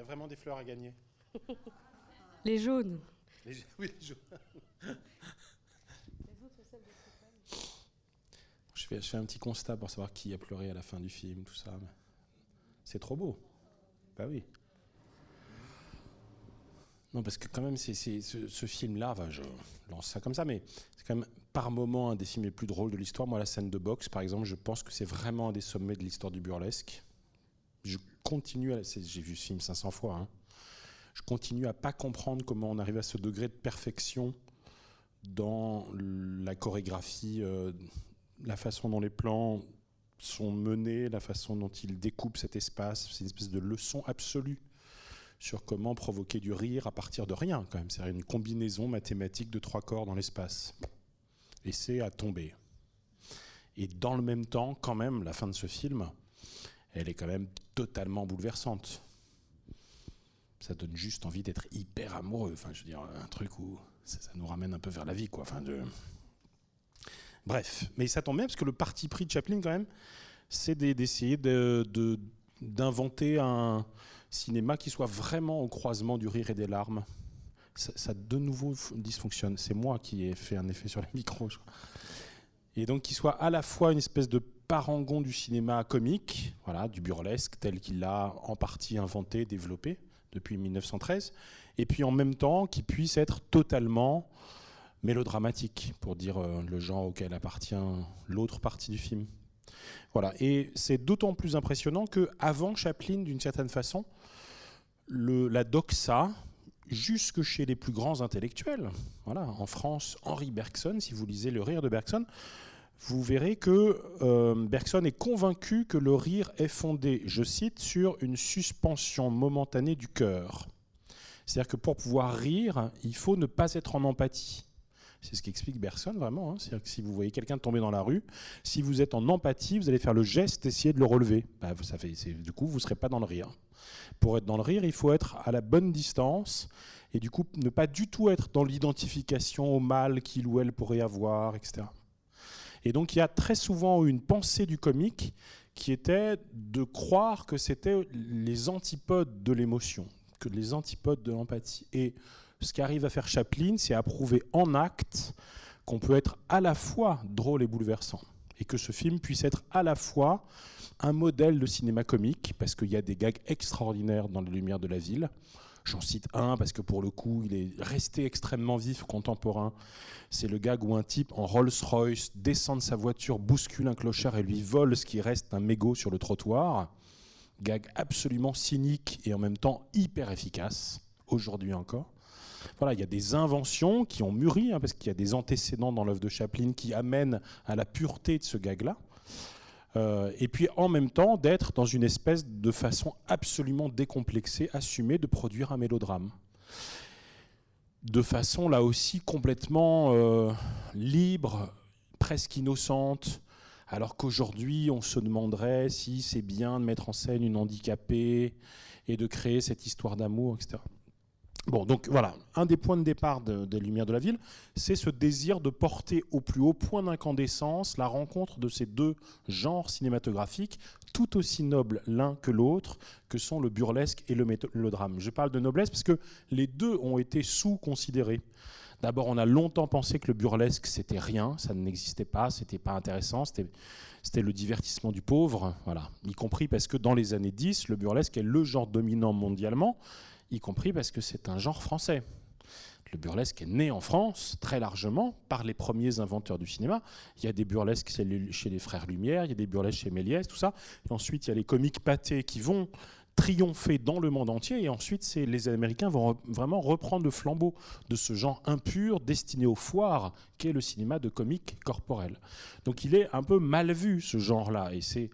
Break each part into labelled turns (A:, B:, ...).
A: y a vraiment des fleurs à gagner.
B: Les jaunes.
A: Les- oui, les jaunes. Je fais, je fais un petit constat pour savoir qui a pleuré à la fin du film, tout ça. C'est trop beau. Bah oui. Non, parce que quand même, c'est- ce, ce film-là, enfin, je lance ça comme ça, mais c'est quand même par moment un des films les plus drôles de l'histoire. Moi, la scène de boxe, par exemple, je pense que c'est vraiment un des sommets de l'histoire du burlesque. Je continue à... J'ai vu ce film 500 fois. hein. Je continue à pas comprendre comment on arrive à ce degré de perfection dans la chorégraphie, euh, la façon dont les plans sont menés, la façon dont ils découpent cet espace. C'est une espèce de leçon absolue sur comment provoquer du rire à partir de rien, quand même. C'est une combinaison mathématique de trois corps dans l'espace. Et c'est à tomber. Et dans le même temps, quand même, la fin de ce film, elle est quand même totalement bouleversante. Ça donne juste envie d'être hyper amoureux. Enfin, je veux dire, un truc où ça, nous ramène un peu vers la vie, quoi. Enfin, de... Bref, mais ça tombe bien parce que le parti pris de Chaplin, quand même, c'est d'e- d'essayer de- de- d'inventer un cinéma qui soit vraiment au croisement du rire et des larmes. Ça, ça de nouveau dysfonctionne. C'est moi qui ai fait un effet sur les micros, je crois. Et donc qui soit à la fois une espèce de parangon du cinéma comique, voilà, du burlesque tel qu'il l'a en partie inventé, développé depuis 1913, et puis en même temps qui puisse être totalement mélodramatique, pour dire euh, le genre auquel appartient l'autre partie du film. Voilà, et c'est d'autant plus impressionnant que avant Chaplin, d'une certaine façon, la doxa, jusque chez les plus grands intellectuels, voilà, en France, Henri Bergson, si vous lisez Le Rire de Bergson, vous verrez que euh, Bergson est convaincu que le rire est fondé, je cite, sur une suspension momentanée du cœur. C'est-à-dire que pour pouvoir rire, il faut ne pas être en empathie. C'est ce qu'explique Bergson vraiment. hein. C'est-à-dire que si vous voyez quelqu'un tomber dans la rue, si vous êtes en empathie, vous allez faire le geste d'essayer de le relever. Bah, du coup, vous ne serez pas dans le rire. Pour être dans le rire, il faut être à la bonne distance et du coup ne pas du tout être dans l'identification au mal qu'il ou elle pourrait avoir, etc. Et donc il y a très souvent une pensée du comique qui était de croire que c'était les antipodes de l'émotion, que les antipodes de l'empathie. Et ce qu'arrive à faire Chaplin, c'est à prouver en acte qu'on peut être à la fois drôle et bouleversant. Et que ce film puisse être à la fois un modèle de cinéma comique, parce qu'il y a des gags extraordinaires dans les Lumières de la ville. J'en cite un parce que pour le coup, il est resté extrêmement vif, contemporain. C'est le gag où un type en Rolls-Royce descend de sa voiture, bouscule un clochard et lui vole ce qui reste d'un mégot sur le trottoir. Gag absolument cynique et en même temps hyper efficace, aujourd'hui encore. Voilà, il y a des inventions qui ont mûri, hein, parce qu'il y a des antécédents dans l'œuvre de Chaplin qui amènent à la pureté de ce gag-là. Euh, et puis en même temps d'être dans une espèce de façon absolument décomplexée, assumée de produire un mélodrame. De façon là aussi complètement euh, libre, presque innocente, alors qu'aujourd'hui on se demanderait si c'est bien de mettre en scène une handicapée et de créer cette histoire d'amour, etc. Bon, donc voilà, un des points de départ de- des Lumières de la Ville, c'est ce désir de porter au plus haut point d'incandescence la rencontre de ces deux genres cinématographiques, tout aussi nobles l'un que l'autre, que sont le burlesque et le, le drame. Je parle de noblesse parce que les deux ont été sous-considérés. D'abord, on a longtemps pensé que le burlesque, c'était rien, ça n'existait pas, c'était pas intéressant, c'était c'était le divertissement du pauvre, voilà. Y compris parce que dans les années 10, le burlesque est le genre dominant mondialement, y compris parce que c'est un genre français. Le burlesque est né en France très largement par les premiers inventeurs du cinéma. Il y a des burlesques chez les- frères Lumière, il y a des burlesques chez Méliès, tout ça. Et ensuite, il y a les comiques pâtés qui vont triompher dans le monde entier. Et ensuite, les Américains vont vraiment reprendre le flambeau de ce genre impur destiné aux foires qu'est le cinéma de comique corporel. Donc il est un peu mal vu ce genre-là. Et c'est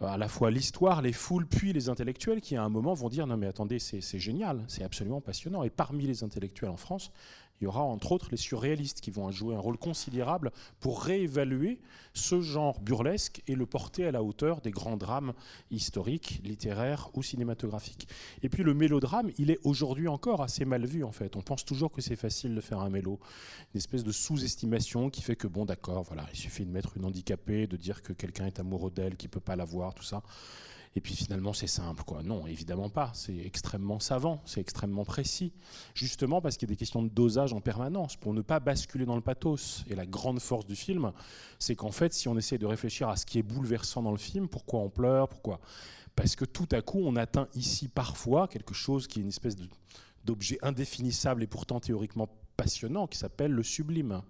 A: à la fois l'histoire, les foules, puis les intellectuels qui à un moment vont dire non mais attendez, c'est c'est génial, c'est absolument passionnant. Et parmi les intellectuels en France, il y aura entre autres les surréalistes qui vont jouer un rôle considérable pour réévaluer ce genre burlesque et le porter à la hauteur des grands drames historiques, littéraires ou cinématographiques. Et puis le mélodrame, il est aujourd'hui encore assez mal vu en fait. On pense toujours que c'est facile de faire un mélo, une espèce de sous-estimation qui fait que bon d'accord, voilà, il suffit de mettre une handicapée, de dire que quelqu'un est amoureux d'elle, qui peut pas la voir, tout ça. Et puis finalement, c'est simple, quoi. Non, évidemment pas. C'est extrêmement savant, c'est extrêmement précis. Justement parce qu'il y a des questions de dosage en permanence, pour ne pas basculer dans le pathos. Et la grande force du film, c'est qu'en fait, si on essaie de réfléchir à ce qui est bouleversant dans le film, pourquoi on pleure, pourquoi? Parce que tout à coup, on atteint ici parfois quelque chose qui est une espèce d'objet indéfinissable et pourtant théoriquement passionnant, qui s'appelle le sublime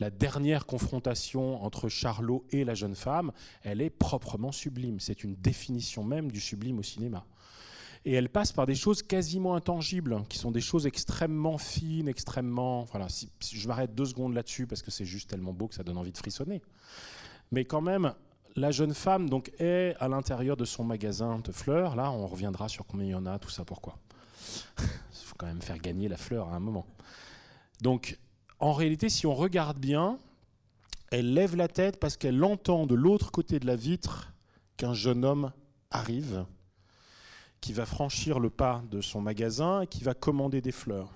A: la dernière confrontation entre Charlot et la jeune femme, elle est proprement sublime. C'est une définition même du sublime au cinéma. Et elle passe par des choses quasiment intangibles, qui sont des choses extrêmement fines, extrêmement... Voilà, si, je m'arrête deux secondes là-dessus, parce que c'est juste tellement beau que ça donne envie de frissonner. Mais quand même, la jeune femme donc est à l'intérieur de son magasin de fleurs. Là, on reviendra sur combien il y en a, tout ça, pourquoi. Il faut quand même faire gagner la fleur à un moment. Donc, en réalité, si on regarde bien, elle lève la tête parce qu'elle entend de l'autre côté de la vitre qu'un jeune homme arrive, qui va franchir le pas de son magasin et qui va commander des fleurs.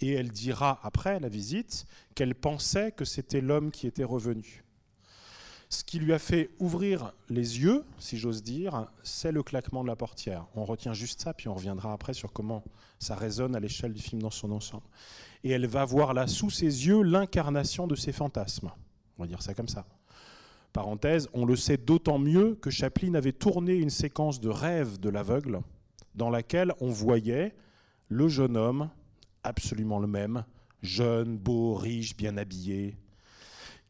A: Et elle dira après la visite qu'elle pensait que c'était l'homme qui était revenu. Ce qui lui a fait ouvrir les yeux, si j'ose dire, c'est le claquement de la portière. On retient juste ça, puis on reviendra après sur comment ça résonne à l'échelle du film dans son ensemble et elle va voir là sous ses yeux l'incarnation de ses fantasmes. On va dire ça comme ça. Parenthèse, on le sait d'autant mieux que Chaplin avait tourné une séquence de rêve de l'aveugle dans laquelle on voyait le jeune homme, absolument le même, jeune, beau, riche, bien habillé,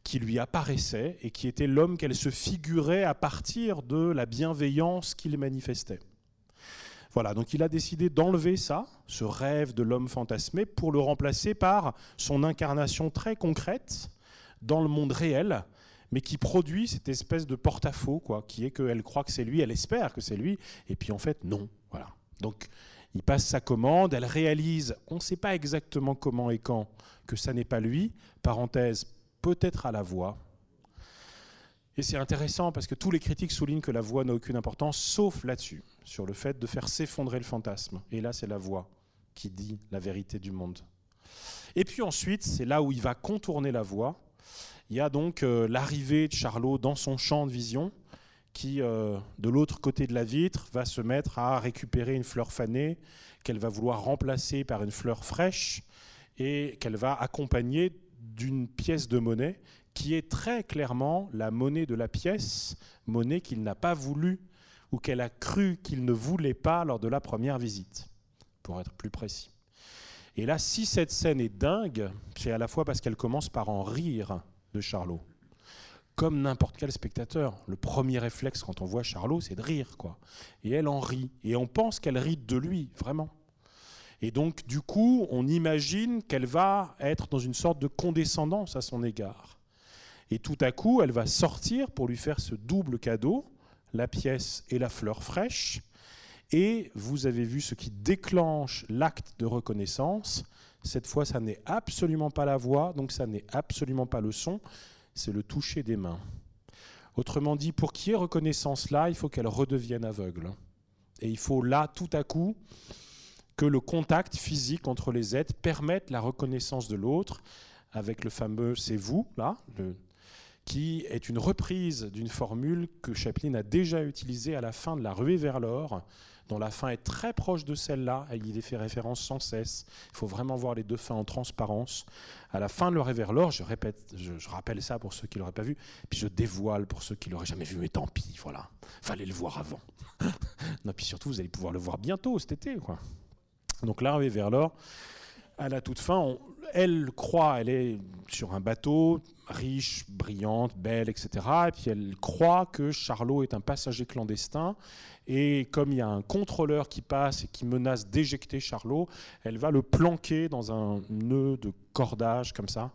A: qui lui apparaissait et qui était l'homme qu'elle se figurait à partir de la bienveillance qu'il manifestait. Voilà, donc il a décidé d'enlever ça, ce rêve de l'homme fantasmé, pour le remplacer par son incarnation très concrète dans le monde réel, mais qui produit cette espèce de porte-à-faux, quoi, qui est qu'elle croit que c'est lui, elle espère que c'est lui, et puis en fait non. Voilà. Donc il passe sa commande, elle réalise, on ne sait pas exactement comment et quand, que ça n'est pas lui. Parenthèse, peut-être à la voix, et c'est intéressant parce que tous les critiques soulignent que la voix n'a aucune importance, sauf là-dessus, sur le fait de faire s'effondrer le fantasme. Et là, c'est la voix qui dit la vérité du monde. Et puis ensuite, c'est là où il va contourner la voix. Il y a donc euh, l'arrivée de Charlot dans son champ de vision, qui, euh, de l'autre côté de la vitre, va se mettre à récupérer une fleur fanée qu'elle va vouloir remplacer par une fleur fraîche et qu'elle va accompagner d'une pièce de monnaie qui est très clairement la monnaie de la pièce, monnaie qu'il n'a pas voulu ou qu'elle a cru qu'il ne voulait pas lors de la première visite, pour être plus précis. Et là, si cette scène est dingue, c'est à la fois parce qu'elle commence par en rire de Charlot. Comme n'importe quel spectateur, le premier réflexe quand on voit Charlot, c'est de rire, quoi. Et elle en rit. Et on pense qu'elle rit de lui, vraiment. Et donc, du coup, on imagine qu'elle va être dans une sorte de condescendance à son égard. Et tout à coup, elle va sortir pour lui faire ce double cadeau, la pièce et la fleur fraîche. Et vous avez vu ce qui déclenche l'acte de reconnaissance. Cette fois, ça n'est absolument pas la voix, donc ça n'est absolument pas le son, c'est le toucher des mains. Autrement dit, pour qu'il y ait reconnaissance là, il faut qu'elle redevienne aveugle. Et il faut là, tout à coup, que le contact physique entre les êtres permette la reconnaissance de l'autre avec le fameux c'est vous, là, le qui est une reprise d'une formule que Chaplin a déjà utilisée à la fin de La Ruée vers l'or, dont la fin est très proche de celle-là, il y fait référence sans cesse. Il faut vraiment voir les deux fins en transparence. À la fin de La Ruée vers l'or, je rappelle ça pour ceux qui l'auraient pas vu, puis je dévoile pour ceux qui l'auraient jamais vu, mais tant pis, voilà. Fallait le voir avant. non, puis surtout, vous allez pouvoir le voir bientôt cet été. Donc La Ruée vers l'or, à la toute fin, elle croit, elle est sur un bateau, riche, brillante, belle, etc. Et puis elle croit que Charlot est un passager clandestin. Et comme il y a un contrôleur qui passe et qui menace d'éjecter Charlot, elle va le planquer dans un nœud de cordage comme ça.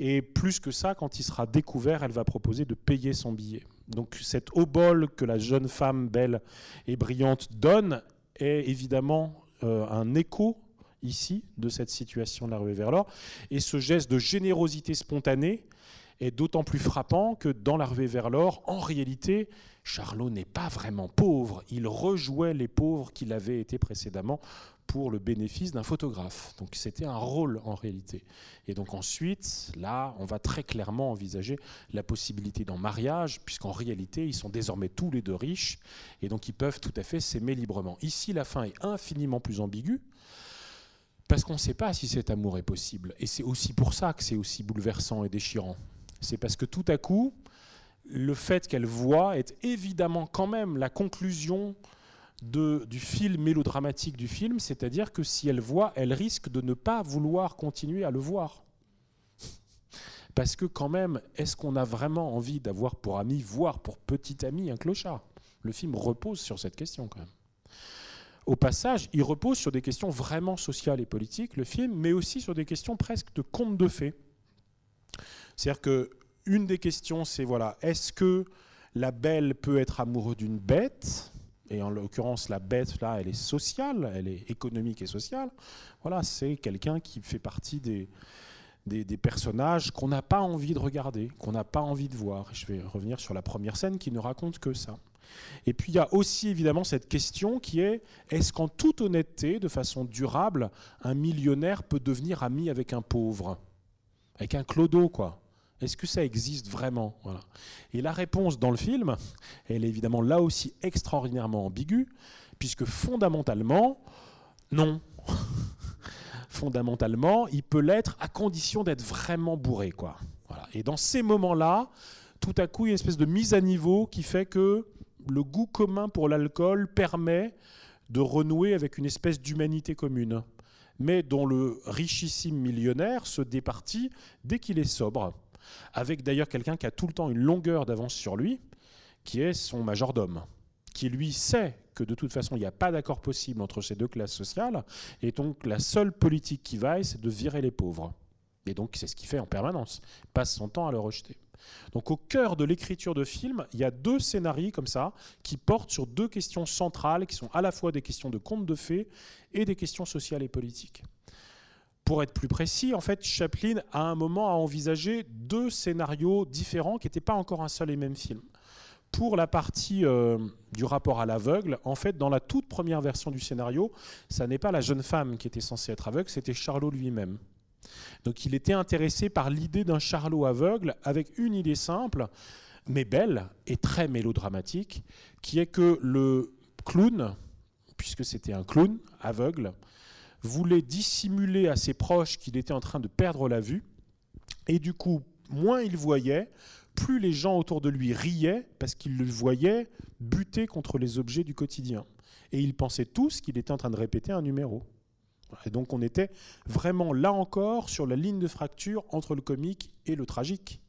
A: Et plus que ça, quand il sera découvert, elle va proposer de payer son billet. Donc cet obol que la jeune femme belle et brillante donne est évidemment euh, un écho ici de cette situation de la rue vers l'or. Et ce geste de générosité spontanée est d'autant plus frappant que dans la ruée vers l'or, en réalité, Charlot n'est pas vraiment pauvre, il rejouait les pauvres qu'il avait été précédemment pour le bénéfice d'un photographe. Donc c'était un rôle en réalité. Et donc ensuite, là, on va très clairement envisager la possibilité d'un mariage, puisqu'en réalité, ils sont désormais tous les deux riches, et donc ils peuvent tout à fait s'aimer librement. Ici, la fin est infiniment plus ambiguë, parce qu'on ne sait pas si cet amour est possible. Et c'est aussi pour ça que c'est aussi bouleversant et déchirant. C'est parce que tout à coup, le fait qu'elle voit est évidemment quand même la conclusion du film mélodramatique du film, c'est-à-dire que si elle voit, elle risque de ne pas vouloir continuer à le voir. Parce que quand même, est-ce qu'on a vraiment envie d'avoir pour ami, voire pour petit ami, un clochard? Le film repose sur cette question quand même. Au passage, il repose sur des questions vraiment sociales et politiques, le film, mais aussi sur des questions presque de contes de fées. C'est-à-dire que une des questions, c'est voilà, est-ce que la belle peut être amoureuse d'une bête? Et en l'occurrence, la bête, là, elle est sociale, elle est économique et sociale. Voilà, c'est quelqu'un qui fait partie des, des, personnages qu'on n'a pas envie de regarder, qu'on n'a pas envie de voir. je vais revenir sur la première scène qui ne raconte que ça. Et puis il y a aussi évidemment cette question qui est est-ce qu'en toute honnêteté, de façon durable, un millionnaire peut devenir ami avec un pauvre? Avec un clodo, quoi. Est-ce que ça existe vraiment? Et la réponse dans le film, elle est évidemment là aussi extraordinairement ambiguë, puisque fondamentalement, non. fondamentalement, il peut l'être à condition d'être vraiment bourré. Quoi. Et dans ces moments-là, tout à coup, il y a une espèce de mise à niveau qui fait que le goût commun pour l'alcool permet de renouer avec une espèce d'humanité commune, mais dont le richissime millionnaire se départit dès qu'il est sobre avec d'ailleurs quelqu'un qui a tout le temps une longueur d'avance sur lui, qui est son majordome, qui lui sait que de toute façon il n'y a pas d'accord possible entre ces deux classes sociales, et donc la seule politique qui vaille, c'est de virer les pauvres. Et donc c'est ce qu'il fait en permanence, passe son temps à le rejeter. Donc au cœur de l'écriture de film, il y a deux scénarios comme ça qui portent sur deux questions centrales qui sont à la fois des questions de contes de fées et des questions sociales et politiques. Pour être plus précis, en fait, Chaplin, à un moment, a envisagé deux scénarios différents qui n'étaient pas encore un seul et même film. Pour la partie euh, du rapport à l'aveugle, en fait, dans la toute première version du scénario, ça n'est pas la jeune femme qui était censée être aveugle, c'était Charlot lui-même. Donc il était intéressé par l'idée d'un Charlot aveugle avec une idée simple, mais belle et très mélodramatique, qui est que le clown, puisque c'était un clown aveugle, voulait dissimuler à ses proches qu'il était en train de perdre la vue. Et du coup, moins il voyait, plus les gens autour de lui riaient parce qu'ils le voyaient buter contre les objets du quotidien. Et ils pensaient tous qu'il était en train de répéter un numéro. Et donc on était vraiment là encore sur la ligne de fracture entre le comique et le tragique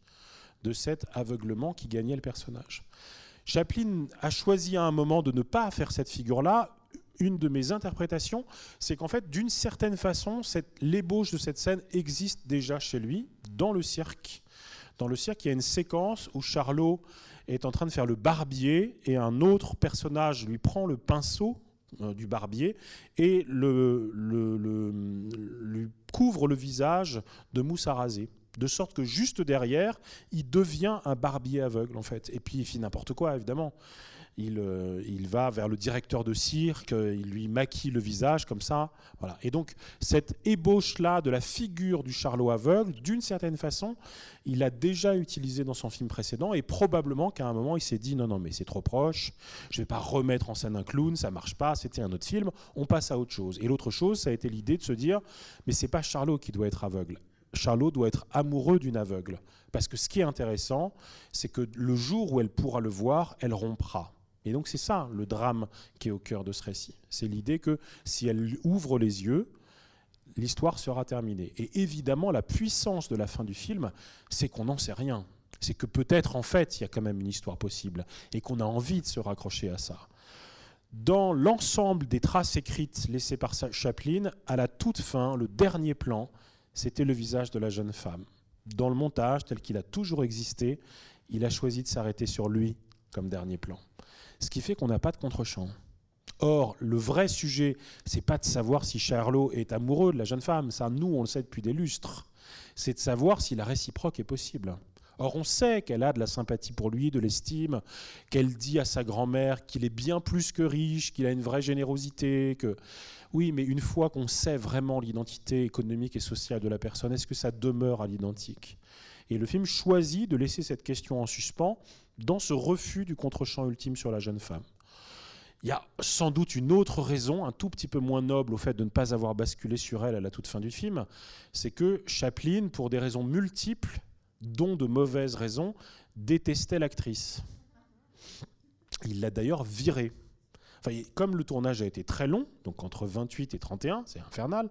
A: de cet aveuglement qui gagnait le personnage. Chaplin a choisi à un moment de ne pas faire cette figure-là, une de mes interprétations, c'est qu'en fait, d'une certaine façon, l'ébauche de cette scène existe déjà chez lui, dans le cirque. Dans le cirque, il y a une séquence où Charlot est en train de faire le barbier et un autre personnage lui prend le pinceau du barbier et le, lui couvre le visage de mousse à raser de sorte que juste derrière, il devient un barbier aveugle en fait. Et puis il fait n'importe quoi évidemment. Euh, il, va vers le directeur de cirque, il lui maquille le visage comme ça. Voilà. Et donc, cette ébauche-là de la figure du Charlot aveugle, d'une certaine façon, il a déjà utilisé dans son film précédent et probablement qu'à un moment, il s'est dit non, non, mais c'est trop proche, je vais pas remettre en scène un clown, ça marche pas, c'était un autre film, on passe à autre chose. Et l'autre chose, ça a été l'idée de se dire mais c'est pas Charlot qui doit être aveugle. Charlot doit être amoureux d'une aveugle. Parce que ce qui est intéressant, c'est que le jour où elle pourra le voir, elle rompra. Et donc c'est ça le drame qui est au cœur de ce récit. C'est l'idée que si elle ouvre les yeux, l'histoire sera terminée. Et évidemment, la puissance de la fin du film, c'est qu'on n'en sait rien. C'est que peut-être en fait, il y a quand même une histoire possible et qu'on a envie de se raccrocher à ça. Dans l'ensemble des traces écrites laissées par Chaplin, à la toute fin, le dernier plan, c'était le visage de la jeune femme. Dans le montage, tel qu'il a toujours existé, il a choisi de s'arrêter sur lui comme dernier plan ce qui fait qu'on n'a pas de contre-champ. Or, le vrai sujet, c'est pas de savoir si Charlot est amoureux de la jeune femme, ça, nous, on le sait depuis des lustres. C'est de savoir si la réciproque est possible. Or, on sait qu'elle a de la sympathie pour lui, de l'estime, qu'elle dit à sa grand-mère qu'il est bien plus que riche, qu'il a une vraie générosité, que oui, mais une fois qu'on sait vraiment l'identité économique et sociale de la personne, est-ce que ça demeure à l'identique? Et le film choisit de laisser cette question en suspens dans ce refus du contre-champ ultime sur la jeune femme. Il y a sans doute une autre raison, un tout petit peu moins noble au fait de ne pas avoir basculé sur elle à la toute fin du film, c'est que Chaplin, pour des raisons multiples, dont de mauvaises raisons, détestait l'actrice. Il l'a d'ailleurs virée. Enfin, comme le tournage a été très long, donc entre 28 et 31, c'est infernal,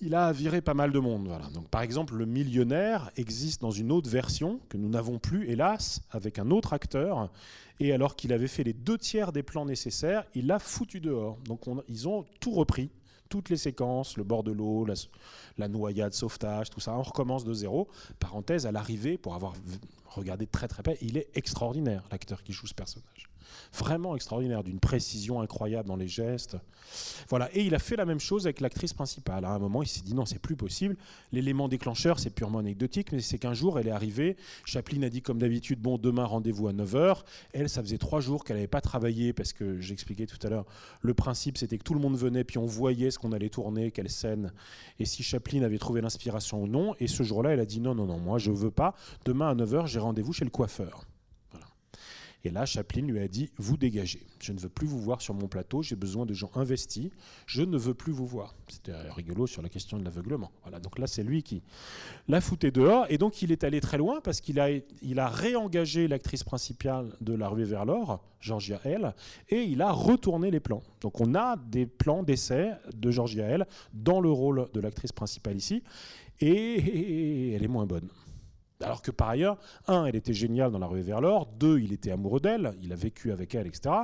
A: il a viré pas mal de monde. Donc, par exemple, le millionnaire existe dans une autre version que nous n'avons plus, hélas, avec un autre acteur. Et alors qu'il avait fait les deux tiers des plans nécessaires, il l'a foutu dehors. Donc ils ont tout repris, toutes les séquences, le bord de l'eau, la, la, noyade, sauvetage, tout ça. On recommence de zéro. Parenthèse, à l'arrivée, pour avoir regardé très très près, il est extraordinaire, l'acteur qui joue ce personnage vraiment extraordinaire, d'une précision incroyable dans les gestes. Voilà. Et il a fait la même chose avec l'actrice principale. À un moment, il s'est dit non, c'est plus possible. L'élément déclencheur, c'est purement anecdotique, mais c'est qu'un jour, elle est arrivée. Chaplin a dit comme d'habitude, bon, demain, rendez-vous à 9h. Elle, ça faisait trois jours qu'elle n'avait pas travaillé parce que j'expliquais tout à l'heure, le principe, c'était que tout le monde venait, puis on voyait ce qu'on allait tourner, quelle scène, et si Chaplin avait trouvé l'inspiration ou non. Et ce jour-là, elle a dit non, non, non, moi, je veux pas. Demain à 9h, j'ai rendez-vous chez le coiffeur. Et là, Chaplin lui a dit Vous dégagez. Je ne veux plus vous voir sur mon plateau. J'ai besoin de gens investis. Je ne veux plus vous voir. C'était rigolo sur la question de l'aveuglement. Voilà. Donc là, c'est lui qui l'a fouté dehors. Et donc, il est allé très loin parce qu'il a, a réengagé l'actrice principale de La Rue vers l'Or, Georgia L. Et il a retourné les plans. Donc, on a des plans d'essai de Georgia L. dans le rôle de l'actrice principale ici. Et elle est moins bonne. Alors que par ailleurs, un, elle était géniale dans La rue vers l'or, deux, il était amoureux d'elle, il a vécu avec elle, etc.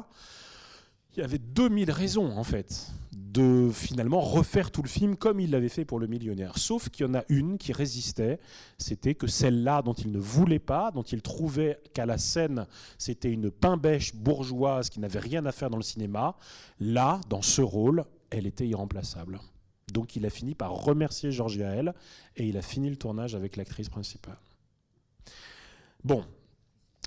A: Il y avait 2000 raisons, en fait, de finalement refaire tout le film comme il l'avait fait pour Le Millionnaire. Sauf qu'il y en a une qui résistait, c'était que celle-là dont il ne voulait pas, dont il trouvait qu'à la scène, c'était une pain-bêche bourgeoise qui n'avait rien à faire dans le cinéma, là, dans ce rôle, elle était irremplaçable. Donc il a fini par remercier Georges Gaël et il a fini le tournage avec l'actrice principale. Bon,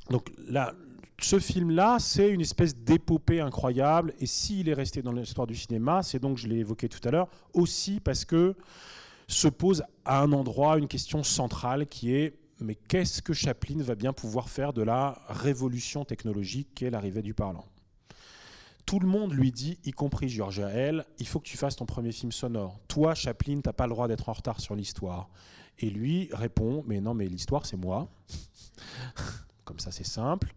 A: donc là, ce film-là, c'est une espèce d'épopée incroyable. Et s'il est resté dans l'histoire du cinéma, c'est donc, je l'ai évoqué tout à l'heure, aussi parce que se pose à un endroit une question centrale qui est mais qu'est-ce que Chaplin va bien pouvoir faire de la révolution technologique qu'est l'arrivée du parlant tout le monde lui dit, y compris Georgia L, il faut que tu fasses ton premier film sonore. Toi, Chaplin, t'as pas le droit d'être en retard sur l'histoire. Et lui répond, mais non, mais l'histoire, c'est moi. Comme ça, c'est simple.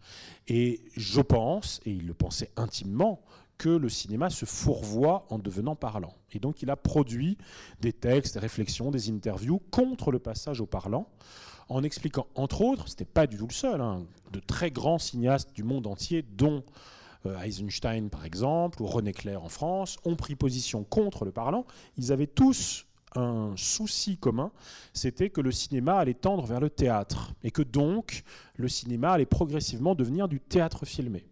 A: Et je pense, et il le pensait intimement, que le cinéma se fourvoie en devenant parlant. Et donc il a produit des textes, des réflexions, des interviews contre le passage au parlant, en expliquant, entre autres, ce n'était pas du tout le seul, hein, de très grands cinéastes du monde entier, dont euh, Eisenstein par exemple, ou René Clair en France, ont pris position contre le parlant. Ils avaient tous un souci commun, c'était que le cinéma allait tendre vers le théâtre, et que donc le cinéma allait progressivement devenir du théâtre filmé.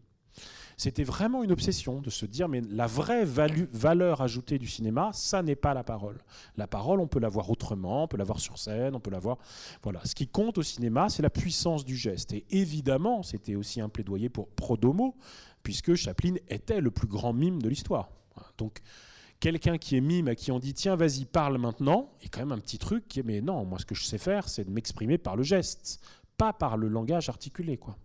A: C'était vraiment une obsession de se dire, mais la vraie valeur ajoutée du cinéma, ça n'est pas la parole. La parole, on peut la voir autrement, on peut la voir sur scène, on peut la voir... Voilà. Ce qui compte au cinéma, c'est la puissance du geste. Et évidemment, c'était aussi un plaidoyer pour Prodomo, puisque Chaplin était le plus grand mime de l'histoire. Donc, quelqu'un qui est mime, à qui on dit tiens, vas-y, parle maintenant, a quand même un petit truc est mais non, moi ce que je sais faire, c'est de m'exprimer par le geste, pas par le langage articulé. quoi.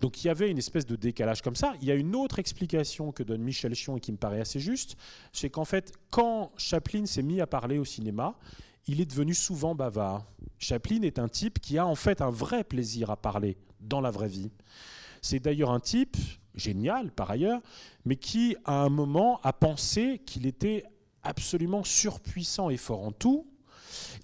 A: Donc il y avait une espèce de décalage comme ça. Il y a une autre explication que donne Michel Chion et qui me paraît assez juste, c'est qu'en fait, quand Chaplin s'est mis à parler au cinéma, il est devenu souvent bavard. Chaplin est un type qui a en fait un vrai plaisir à parler dans la vraie vie. C'est d'ailleurs un type, génial par ailleurs, mais qui à un moment a pensé qu'il était absolument surpuissant et fort en tout,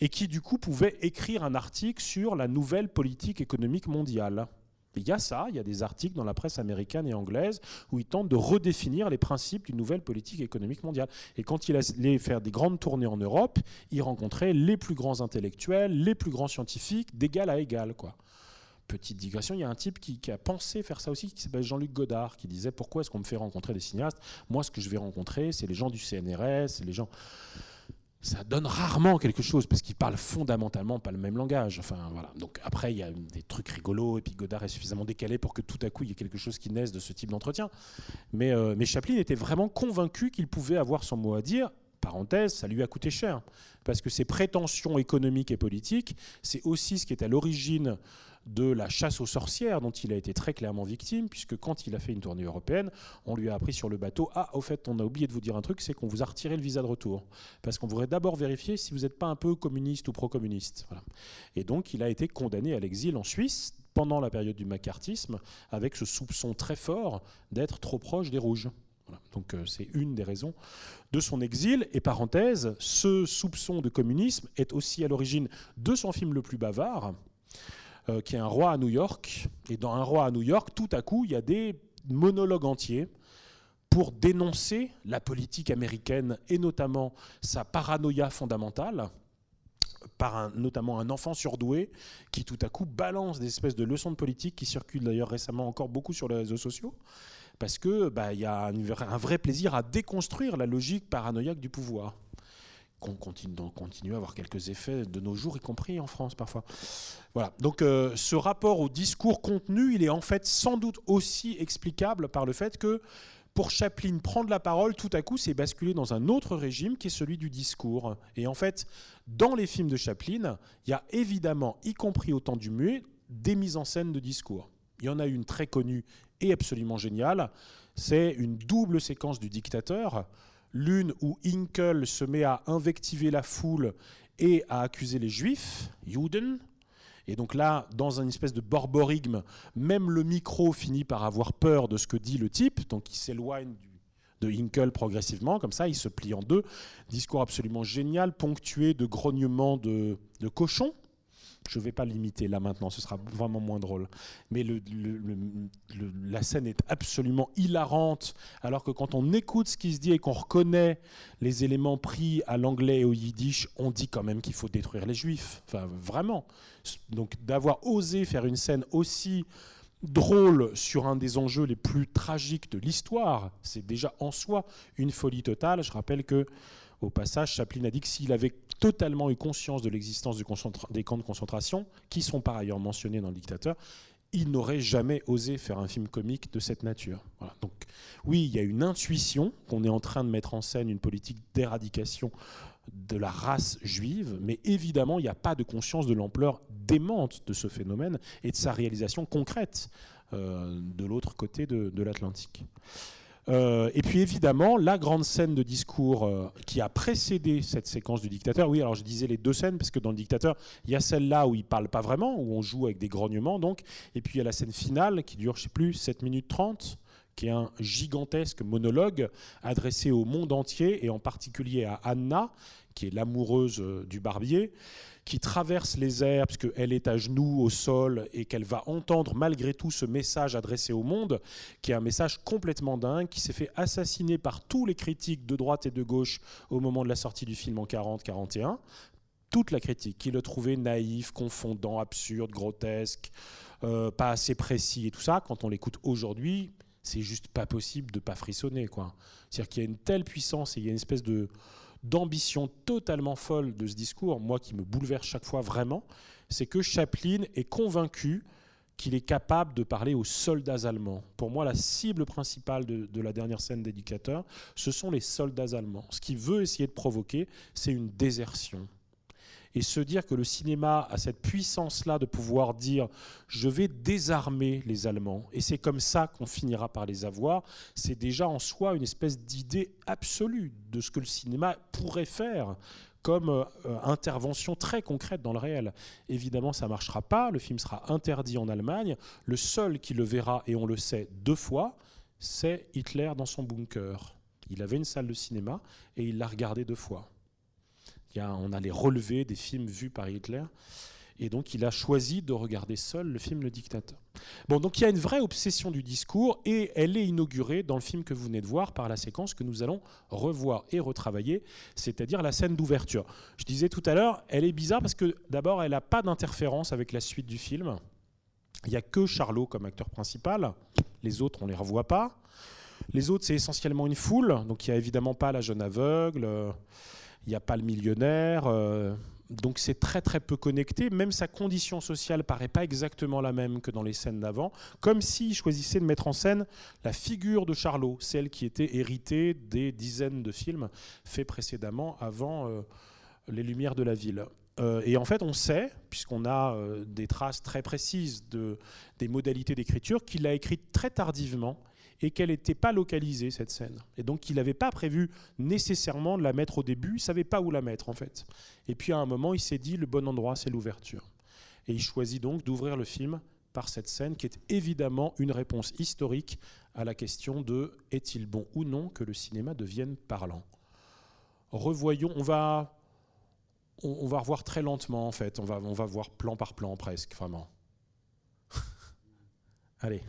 A: et qui du coup pouvait écrire un article sur la nouvelle politique économique mondiale. Il y a ça, il y a des articles dans la presse américaine et anglaise où il tente de redéfinir les principes d'une nouvelle politique économique mondiale. Et quand il allait faire des grandes tournées en Europe, il rencontrait les plus grands intellectuels, les plus grands scientifiques, d'égal à égal. Quoi petite digression, il y a un type qui, a pensé faire ça aussi, qui s'appelle Jean-Luc Godard, qui disait pourquoi est-ce qu'on me fait rencontrer des cinéastes? Moi, ce que je vais rencontrer, c'est les gens du CNRS, les gens. ça donne rarement quelque chose parce qu'ils parlent fondamentalement pas le même langage. Enfin voilà. Donc après il y a des trucs rigolos et puis Godard est suffisamment décalé pour que tout à coup il y ait quelque chose qui naisse de ce type d'entretien. Mais, euh, mais Chaplin était vraiment convaincu qu'il pouvait avoir son mot à dire. Parenthèse, ça lui a coûté cher parce que ses prétentions économiques et politiques, c'est aussi ce qui est à l'origine de la chasse aux sorcières dont il a été très clairement victime, puisque quand il a fait une tournée européenne, on lui a appris sur le bateau Ah, au fait, on a oublié de vous dire un truc, c'est qu'on vous a retiré le visa de retour. Parce qu'on voudrait d'abord vérifier si vous n'êtes pas un peu communiste ou pro-communiste. Et donc, il a été condamné à l'exil en Suisse pendant la période du macartisme, avec ce soupçon très fort d'être trop proche des Rouges. Donc euh, c'est une des raisons de son exil. Et parenthèse, ce soupçon de communisme est aussi à l'origine de son film le plus bavard, euh, qui est un roi à New York. Et dans un roi à New York, tout à coup, il y a des monologues entiers pour dénoncer la politique américaine et notamment sa paranoïa fondamentale par notamment un enfant surdoué qui tout à coup balance des espèces de leçons de politique qui circulent d'ailleurs récemment encore beaucoup sur les réseaux sociaux parce que bah, y a un vrai plaisir à déconstruire la logique paranoïaque du pouvoir qu'on continue, à avoir quelques effets de nos jours, y compris en France parfois. Voilà. Donc euh, ce rapport au discours contenu, il est en fait sans doute aussi explicable par le fait que pour Chaplin, prendre la parole, tout à coup, c'est basculer dans un autre régime qui est celui du discours. Et en fait, dans les films de Chaplin, il y a évidemment, y compris au temps du muet, des mises en scène de discours. Il y en a une très connue et absolument géniale. C'est une double séquence du dictateur L'une où Hinkel se met à invectiver la foule et à accuser les juifs, Juden. Et donc là, dans une espèce de borborigme, même le micro finit par avoir peur de ce que dit le type, donc il s'éloigne de Hinkel progressivement, comme ça, il se plie en deux. Discours absolument génial, ponctué de grognements de, de cochons. Je ne vais pas l'imiter là maintenant, ce sera vraiment moins drôle. Mais la scène est absolument hilarante, alors que quand on écoute ce qui se dit et qu'on reconnaît les éléments pris à l'anglais et au yiddish, on dit quand même qu'il faut détruire les juifs. Enfin, vraiment. Donc d'avoir osé faire une scène aussi drôle sur un des enjeux les plus tragiques de l'histoire, c'est déjà en soi une folie totale. Je rappelle que au passage, Chaplin a dit que s'il avait totalement eu conscience de l'existence des camps de concentration, qui sont par ailleurs mentionnés dans le dictateur, il n'aurait jamais osé faire un film comique de cette nature. Donc oui, il y a une intuition qu'on est en train de mettre en scène une politique d'éradication de la race juive, mais évidemment, il n'y a pas de conscience de l'ampleur démente de ce phénomène et de sa réalisation concrète euh, de l'autre côté de l'Atlantique. Euh, et puis évidemment, la grande scène de discours euh, qui a précédé cette séquence du dictateur. Oui, alors je disais les deux scènes, parce que dans le dictateur, il y a celle-là où il parle pas vraiment, où on joue avec des grognements, donc. Et puis il y a la scène finale qui dure, je sais plus, 7 minutes 30 qui est un gigantesque monologue adressé au monde entier et en particulier à Anna, qui est l'amoureuse euh, du barbier, qui traverse les airs parce qu'elle est à genoux au sol et qu'elle va entendre malgré tout ce message adressé au monde, qui est un message complètement dingue, qui s'est fait assassiner par tous les critiques de droite et de gauche au moment de la sortie du film en 40-41. Toute la critique, qui le trouvait naïf, confondant, absurde, grotesque, euh, pas assez précis et tout ça, quand on l'écoute aujourd'hui, c'est juste pas possible de pas frissonner. C'est-à-dire qu'il y a une telle puissance et il y a une espèce de d'ambition totalement folle de ce discours, moi qui me bouleverse chaque fois vraiment, c'est que Chaplin est convaincu qu'il est capable de parler aux soldats allemands. Pour moi, la cible principale de, de la dernière scène d'éducateur, ce sont les soldats allemands. Ce qu'il veut essayer de provoquer, c'est une désertion et se dire que le cinéma a cette puissance-là de pouvoir dire je vais désarmer les Allemands, et c'est comme ça qu'on finira par les avoir, c'est déjà en soi une espèce d'idée absolue de ce que le cinéma pourrait faire comme euh, intervention très concrète dans le réel. Évidemment, ça ne marchera pas, le film sera interdit en Allemagne, le seul qui le verra, et on le sait deux fois, c'est Hitler dans son bunker. Il avait une salle de cinéma et il l'a regardé deux fois on a les relevés des films vus par Hitler. Et donc, il a choisi de regarder seul le film Le Dictateur. Bon, donc il y a une vraie obsession du discours et elle est inaugurée dans le film que vous venez de voir par la séquence que nous allons revoir et retravailler, c'est-à-dire la scène d'ouverture. Je disais tout à l'heure, elle est bizarre parce que d'abord, elle n'a pas d'interférence avec la suite du film. Il n'y a que Charlot comme acteur principal. Les autres, on ne les revoit pas. Les autres, c'est essentiellement une foule. Donc il n'y a évidemment pas la jeune aveugle. Il n'y a pas le millionnaire. euh, donc c'est très très peu connecté. Même sa condition sociale paraît pas exactement la même que dans les scènes d'avant. Comme s'il choisissait de mettre en scène la figure de Charlot, celle qui était héritée des dizaines de films faits précédemment avant euh, Les Lumières de la ville. Euh, et en fait, on sait, puisqu'on a des traces très précises de, des modalités d'écriture, qu'il l'a écrite très tardivement et qu'elle n'était pas localisée, cette scène. Et donc qu'il n'avait pas prévu nécessairement de la mettre au début, il ne savait pas où la mettre en fait. Et puis à un moment, il s'est dit, le bon endroit, c'est l'ouverture. Et il choisit donc d'ouvrir le film par cette scène qui est évidemment une réponse historique à la question de est-il bon ou non que le cinéma devienne parlant Revoyons, on va, on va revoir très lentement en fait, on va, on va voir plan par plan presque, vraiment. Allez.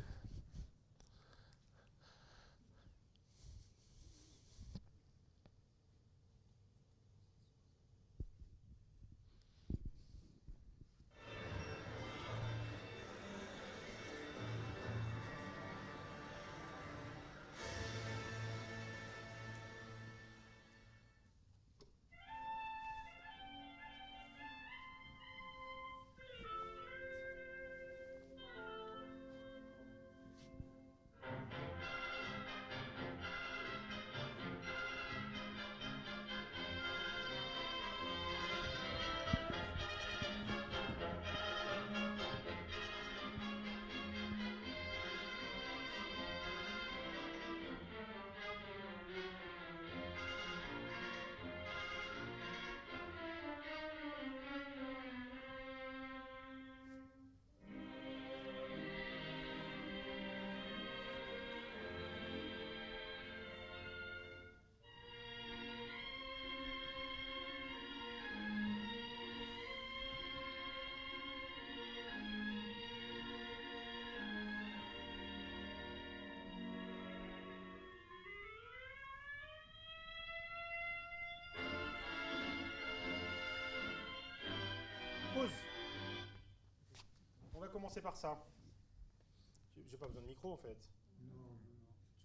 A: Commencer par ça. J'ai- pas besoin de micro en fait.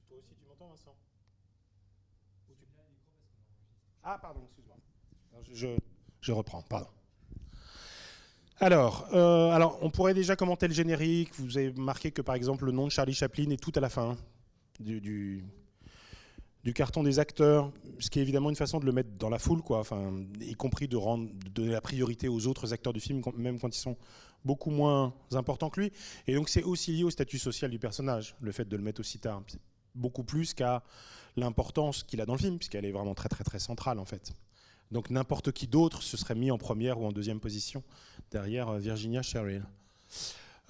A: Toi aussi tu m'entends Vincent? Ou tu- Ah pardon, excuse-moi. Je, je- je reprends, pardon. Alors, euh, alors, on pourrait déjà commenter le générique. Vous avez marqué que par exemple le nom de Charlie Chaplin est tout à la fin du, du, du carton des acteurs, ce qui est évidemment une façon de le mettre dans la foule, quoi. Enfin, y compris de rendre, de donner la priorité aux autres acteurs du film, même quand ils sont beaucoup moins importants que lui. Et donc c'est aussi lié au statut social du personnage, le fait de le mettre aussi tard. Beaucoup plus qu'à l'importance qu'il a dans le film, puisqu'elle est vraiment très très très centrale en fait. Donc n'importe qui d'autre se serait mis en première ou en deuxième position derrière euh, Virginia Sherrill.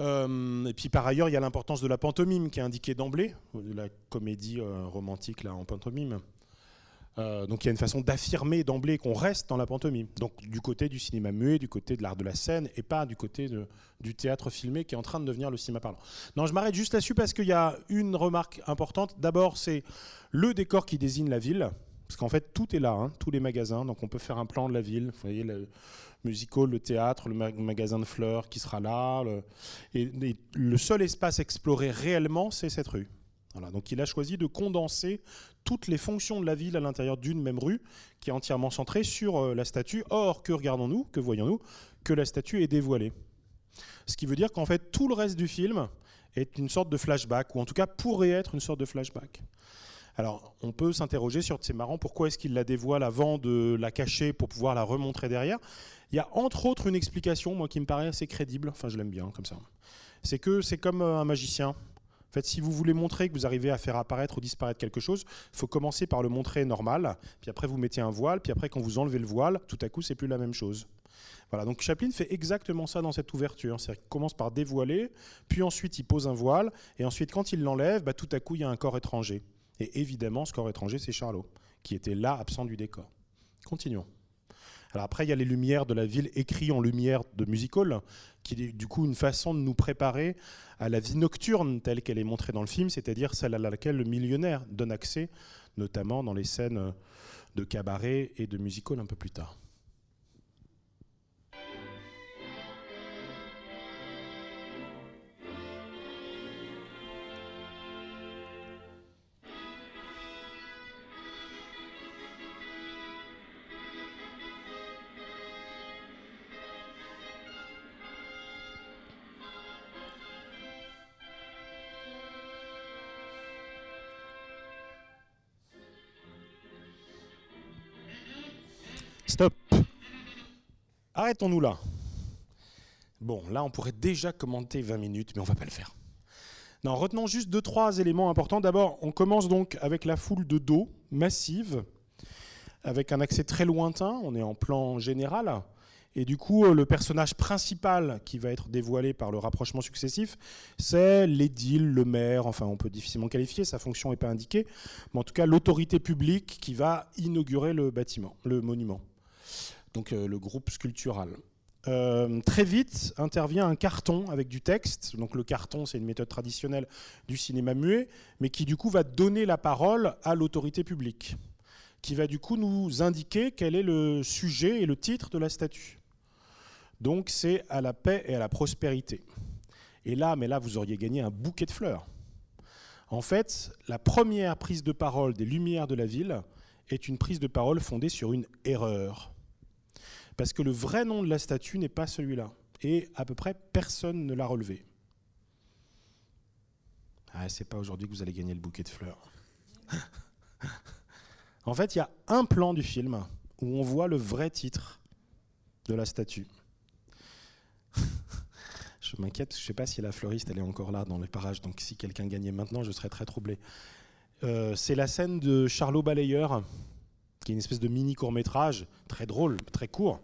A: Euh, et puis par ailleurs, il y a l'importance de la pantomime qui est indiquée d'emblée, de la comédie euh, romantique là en pantomime. Euh, donc il y a une façon d'affirmer d'emblée qu'on reste dans la pantomime. Donc du côté du cinéma muet, du côté de l'art de la scène, et pas du côté du théâtre filmé qui est en train de devenir le cinéma parlant. Non, je m'arrête juste là-dessus parce qu'il y a une remarque importante. D'abord, c'est le décor qui désigne la ville. Parce qu'en fait, tout est là, hein, tous les magasins. Donc on peut faire un plan de la ville. Vous voyez, le music hall, le théâtre, le ma- magasin de fleurs qui sera là. et, le seul espace exploré réellement, c'est cette rue. Donc il a choisi de condenser toutes les fonctions de la ville à l'intérieur d'une même rue, qui est entièrement centrée sur euh, la statue. Or, que regardons-nous Que voyons-nous? Que la statue est dévoilée. Ce qui veut dire qu'en fait, tout le reste du film est une sorte de flashback, ou en tout cas pourrait être une sorte de flashback. Alors, on peut s'interroger sur, c'est marrant, pourquoi est-ce qu'il la dévoile avant de la cacher pour pouvoir la remontrer derrière? Il y a entre autres une explication, moi, qui me paraît assez crédible, enfin je l'aime bien comme ça. C'est que c'est comme euh, un magicien. En fait, si vous voulez montrer que vous arrivez à faire apparaître ou disparaître quelque chose, il faut commencer par le montrer normal, puis après vous mettez un voile, puis après quand vous enlevez le voile, tout à coup c'est plus la même chose. Voilà, donc Chaplin fait exactement ça dans cette ouverture. C'est-à-dire qu'il commence par dévoiler, puis ensuite il pose un voile, et ensuite quand il l'enlève, bah, tout à coup il y a un corps étranger. Et évidemment, corps étranger, c'est Charlot, qui était là, absent du décor. Continuons. Alors après, il y a les lumières de la ville écrites en lumière de musical, qui est du coup une façon de nous préparer à la vie nocturne telle qu'elle est montrée dans le film, c'est-à-dire celle à laquelle le millionnaire donne accès, notamment dans les scènes de cabaret et de musical un peu plus tard. Arrêtons-nous là. Bon, là, on pourrait déjà commenter 20 minutes, mais on va pas le faire. Non, retenons juste deux, trois éléments importants. D'abord, on commence donc avec la foule de dos massive, avec un accès très lointain. On est en plan général. Et du coup, le personnage principal qui va être dévoilé par le rapprochement successif, c'est l'édile, le maire, enfin on peut difficilement qualifier, sa fonction n'est pas indiquée, mais en tout cas l'autorité publique qui va inaugurer le bâtiment, le monument, donc euh, le groupe sculptural. Euh, très vite intervient un carton avec du texte. Donc le carton, c'est une méthode traditionnelle du cinéma muet, mais qui du coup va donner la parole à l'autorité publique, qui va du coup nous indiquer quel est le sujet et le titre de la statue. Donc c'est à la paix et à la prospérité. Et là, mais là, vous auriez gagné un bouquet de fleurs. En fait, la première prise de parole des Lumières de la ville est une prise de parole fondée sur une erreur. Parce que le vrai nom de la statue n'est pas celui-là. Et à peu près personne ne l'a relevé. Ah, c'est pas aujourd'hui que vous allez gagner le bouquet de fleurs. en fait, il y a un plan du film où on voit le vrai titre de la statue. je m'inquiète, je ne sais pas si la fleuriste elle est encore là dans les parages, donc si quelqu'un gagnait maintenant, je serais très troublé. Euh, c'est la scène de Charlot Balayeur, qui est une espèce de mini court métrage, très drôle, très court.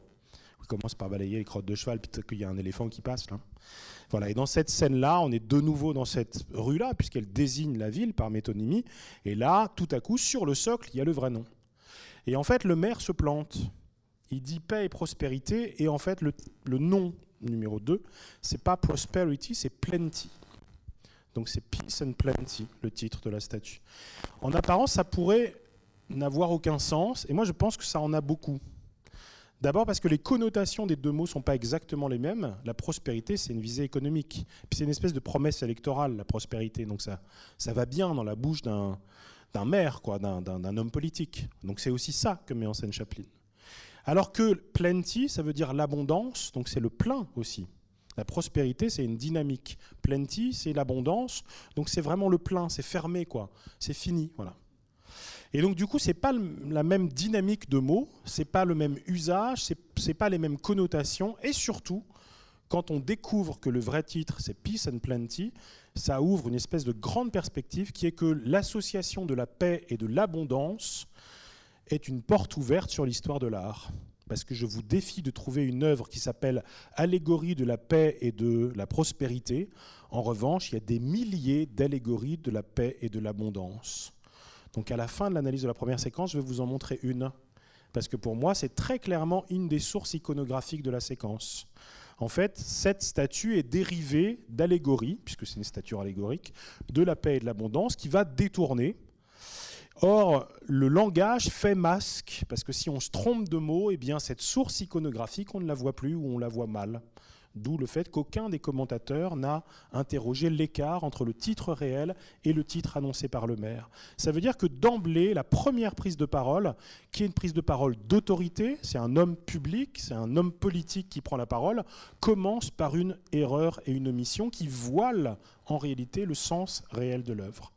A: Commence par balayer les crottes de cheval, puis qu'il y a un éléphant qui passe. Là. Voilà. Et dans cette scène-là, on est de nouveau dans cette rue-là, puisqu'elle désigne la ville par métonymie. Et là, tout à coup, sur le socle, il y a le vrai nom. Et en fait, le maire se plante. Il dit paix et prospérité, et en fait, le, le nom numéro 2, c'est pas prosperity, c'est plenty. Donc c'est Peace and Plenty, le titre de la statue. En apparence, ça pourrait n'avoir aucun sens, et moi je pense que ça en a beaucoup. D'abord parce que les connotations des deux mots ne sont pas exactement les mêmes. La prospérité, c'est une visée économique. Puis c'est une espèce de promesse électorale, la prospérité. Donc ça, ça va bien dans la bouche d'un, d'un maire, quoi, d'un, d'un homme politique. Donc c'est aussi ça que met en scène Chaplin. Alors que plenty, ça veut dire l'abondance, donc c'est le plein aussi. La prospérité, c'est une dynamique. Plenty, c'est l'abondance, donc c'est vraiment le plein, c'est fermé, quoi. C'est fini, voilà. Et donc du coup, c'est pas la même dynamique de mots, c'est pas le même usage, c'est pas les mêmes connotations, et surtout, quand on découvre que le vrai titre c'est Peace and Plenty, ça ouvre une espèce de grande perspective qui est que l'association de la paix et de l'abondance est une porte ouverte sur l'histoire de l'art. Parce que je vous défie de trouver une œuvre qui s'appelle Allégorie de la paix et de la prospérité. En revanche, il y a des milliers d'allégories de la paix et de l'abondance. Donc à la fin de l'analyse de la première séquence, je vais vous en montrer une, parce que pour moi, c'est très clairement une des sources iconographiques de la séquence. En fait, cette statue est dérivée d'allégorie, puisque c'est une statue allégorique, de la paix et de l'abondance, qui va détourner. Or, le langage fait masque, parce que si on se trompe de mots, eh bien, cette source iconographique, on ne la voit plus ou on la voit mal. D'où le fait qu'aucun des commentateurs n'a interrogé l'écart entre le titre réel et le titre annoncé par le maire. Ça veut dire que d'emblée, la première prise de parole, qui est une prise de parole d'autorité, c'est un homme public, c'est un homme politique qui prend la parole, commence par une erreur et une omission qui voilent en réalité le sens réel de l'œuvre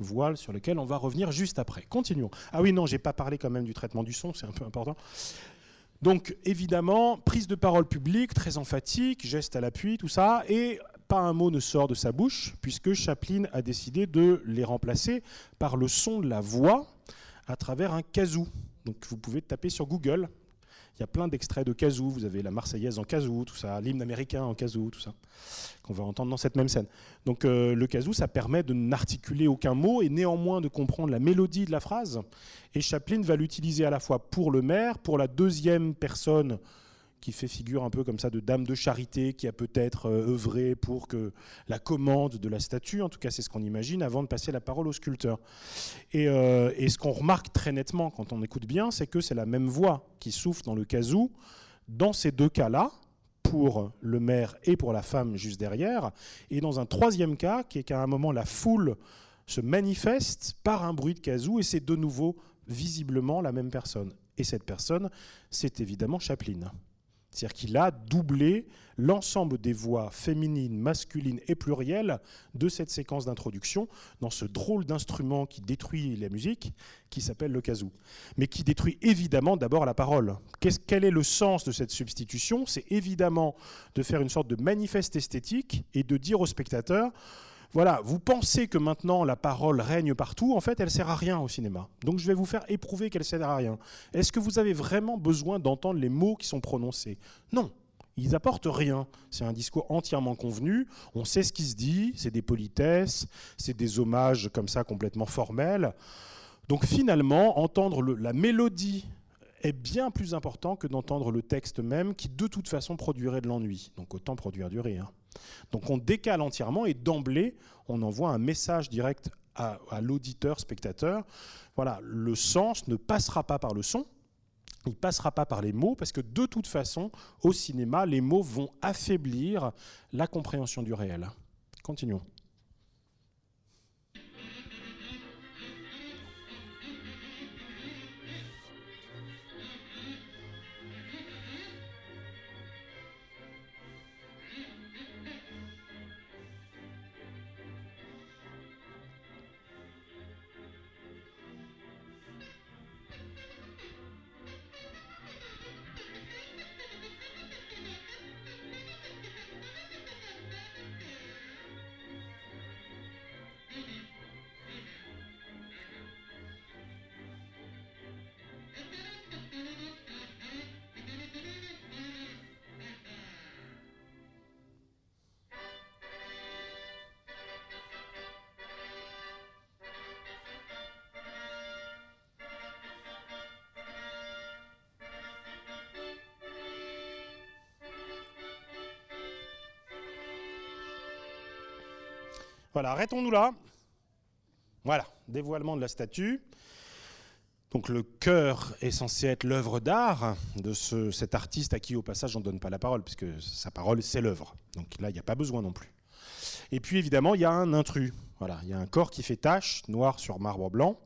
A: voile sur lequel on va revenir juste après. Continuons. Ah oui, non, j'ai pas parlé quand même du traitement du son, c'est un peu important. Donc évidemment, prise de parole publique, très emphatique, geste à l'appui, tout ça, et pas un mot ne sort de sa bouche, puisque Chaplin a décidé de les remplacer par le son de la voix à travers un kazoo. Donc vous pouvez taper sur Google, il y a plein d'extraits de kazoo, vous avez la Marseillaise en kazoo, tout ça, l'hymne américain en kazoo, tout ça, qu'on va entendre dans cette même scène. Donc euh, le kazoo, ça permet de n'articuler aucun mot et néanmoins de comprendre la mélodie de la phrase. Et Chaplin va l'utiliser à la fois pour le maire, pour la deuxième personne qui fait figure un peu comme ça de dame de charité, qui a peut-être euh, œuvré pour que la commande de la statue, en tout cas c'est ce qu'on imagine, avant de passer la parole au sculpteur. Euh, et ce qu'on remarque très nettement quand on écoute bien, c'est que c'est la même voix qui souffle dans le casou, dans ces deux cas-là, pour le maire et pour la femme juste derrière, et dans un troisième cas, qui est qu'à un moment la foule se manifeste par un bruit de casou, et c'est de nouveau visiblement la même personne. Et cette personne, c'est évidemment Chaplin. C'est-à-dire qu'il a doublé l'ensemble des voix féminines, masculines et plurielles de cette séquence d'introduction dans ce drôle d'instrument qui détruit la musique, qui s'appelle le kazoo. Mais qui détruit évidemment d'abord la parole. quel est le sens de cette substitution? C'est évidemment de faire une sorte de manifeste esthétique et de dire au spectateur voilà, vous pensez que maintenant la parole règne partout, en fait elle sert à rien au cinéma. Donc je vais vous faire éprouver qu'elle sert à rien. Est-ce que vous avez vraiment besoin d'entendre les mots qui sont prononcés? Non, ils apportent rien. C'est un discours entièrement convenu. On sait ce qui se dit. C'est des politesses, c'est des hommages comme ça complètement formels. Donc finalement, entendre la mélodie est bien plus important que d'entendre le texte même, qui de toute façon produirait de l'ennui. Donc autant produire du rire. Donc on décale entièrement et d'emblée, on envoie un message direct à, l'auditeur, spectateur. Voilà, le sens ne passera pas par le son, il ne passera pas par les mots, parce que de toute façon, au cinéma, les mots vont affaiblir la compréhension du réel. Continuons. Arrêtons-nous là. Voilà, dévoilement de la statue. Donc le cœur est censé être l'œuvre d'art de cet artiste à qui au passage on ne donne pas la parole, puisque sa parole c'est l'œuvre. Donc là il n'y a pas besoin non plus. Et puis évidemment il y a un intrus. Voilà, il y a un corps qui fait tache, noir sur marbre blanc,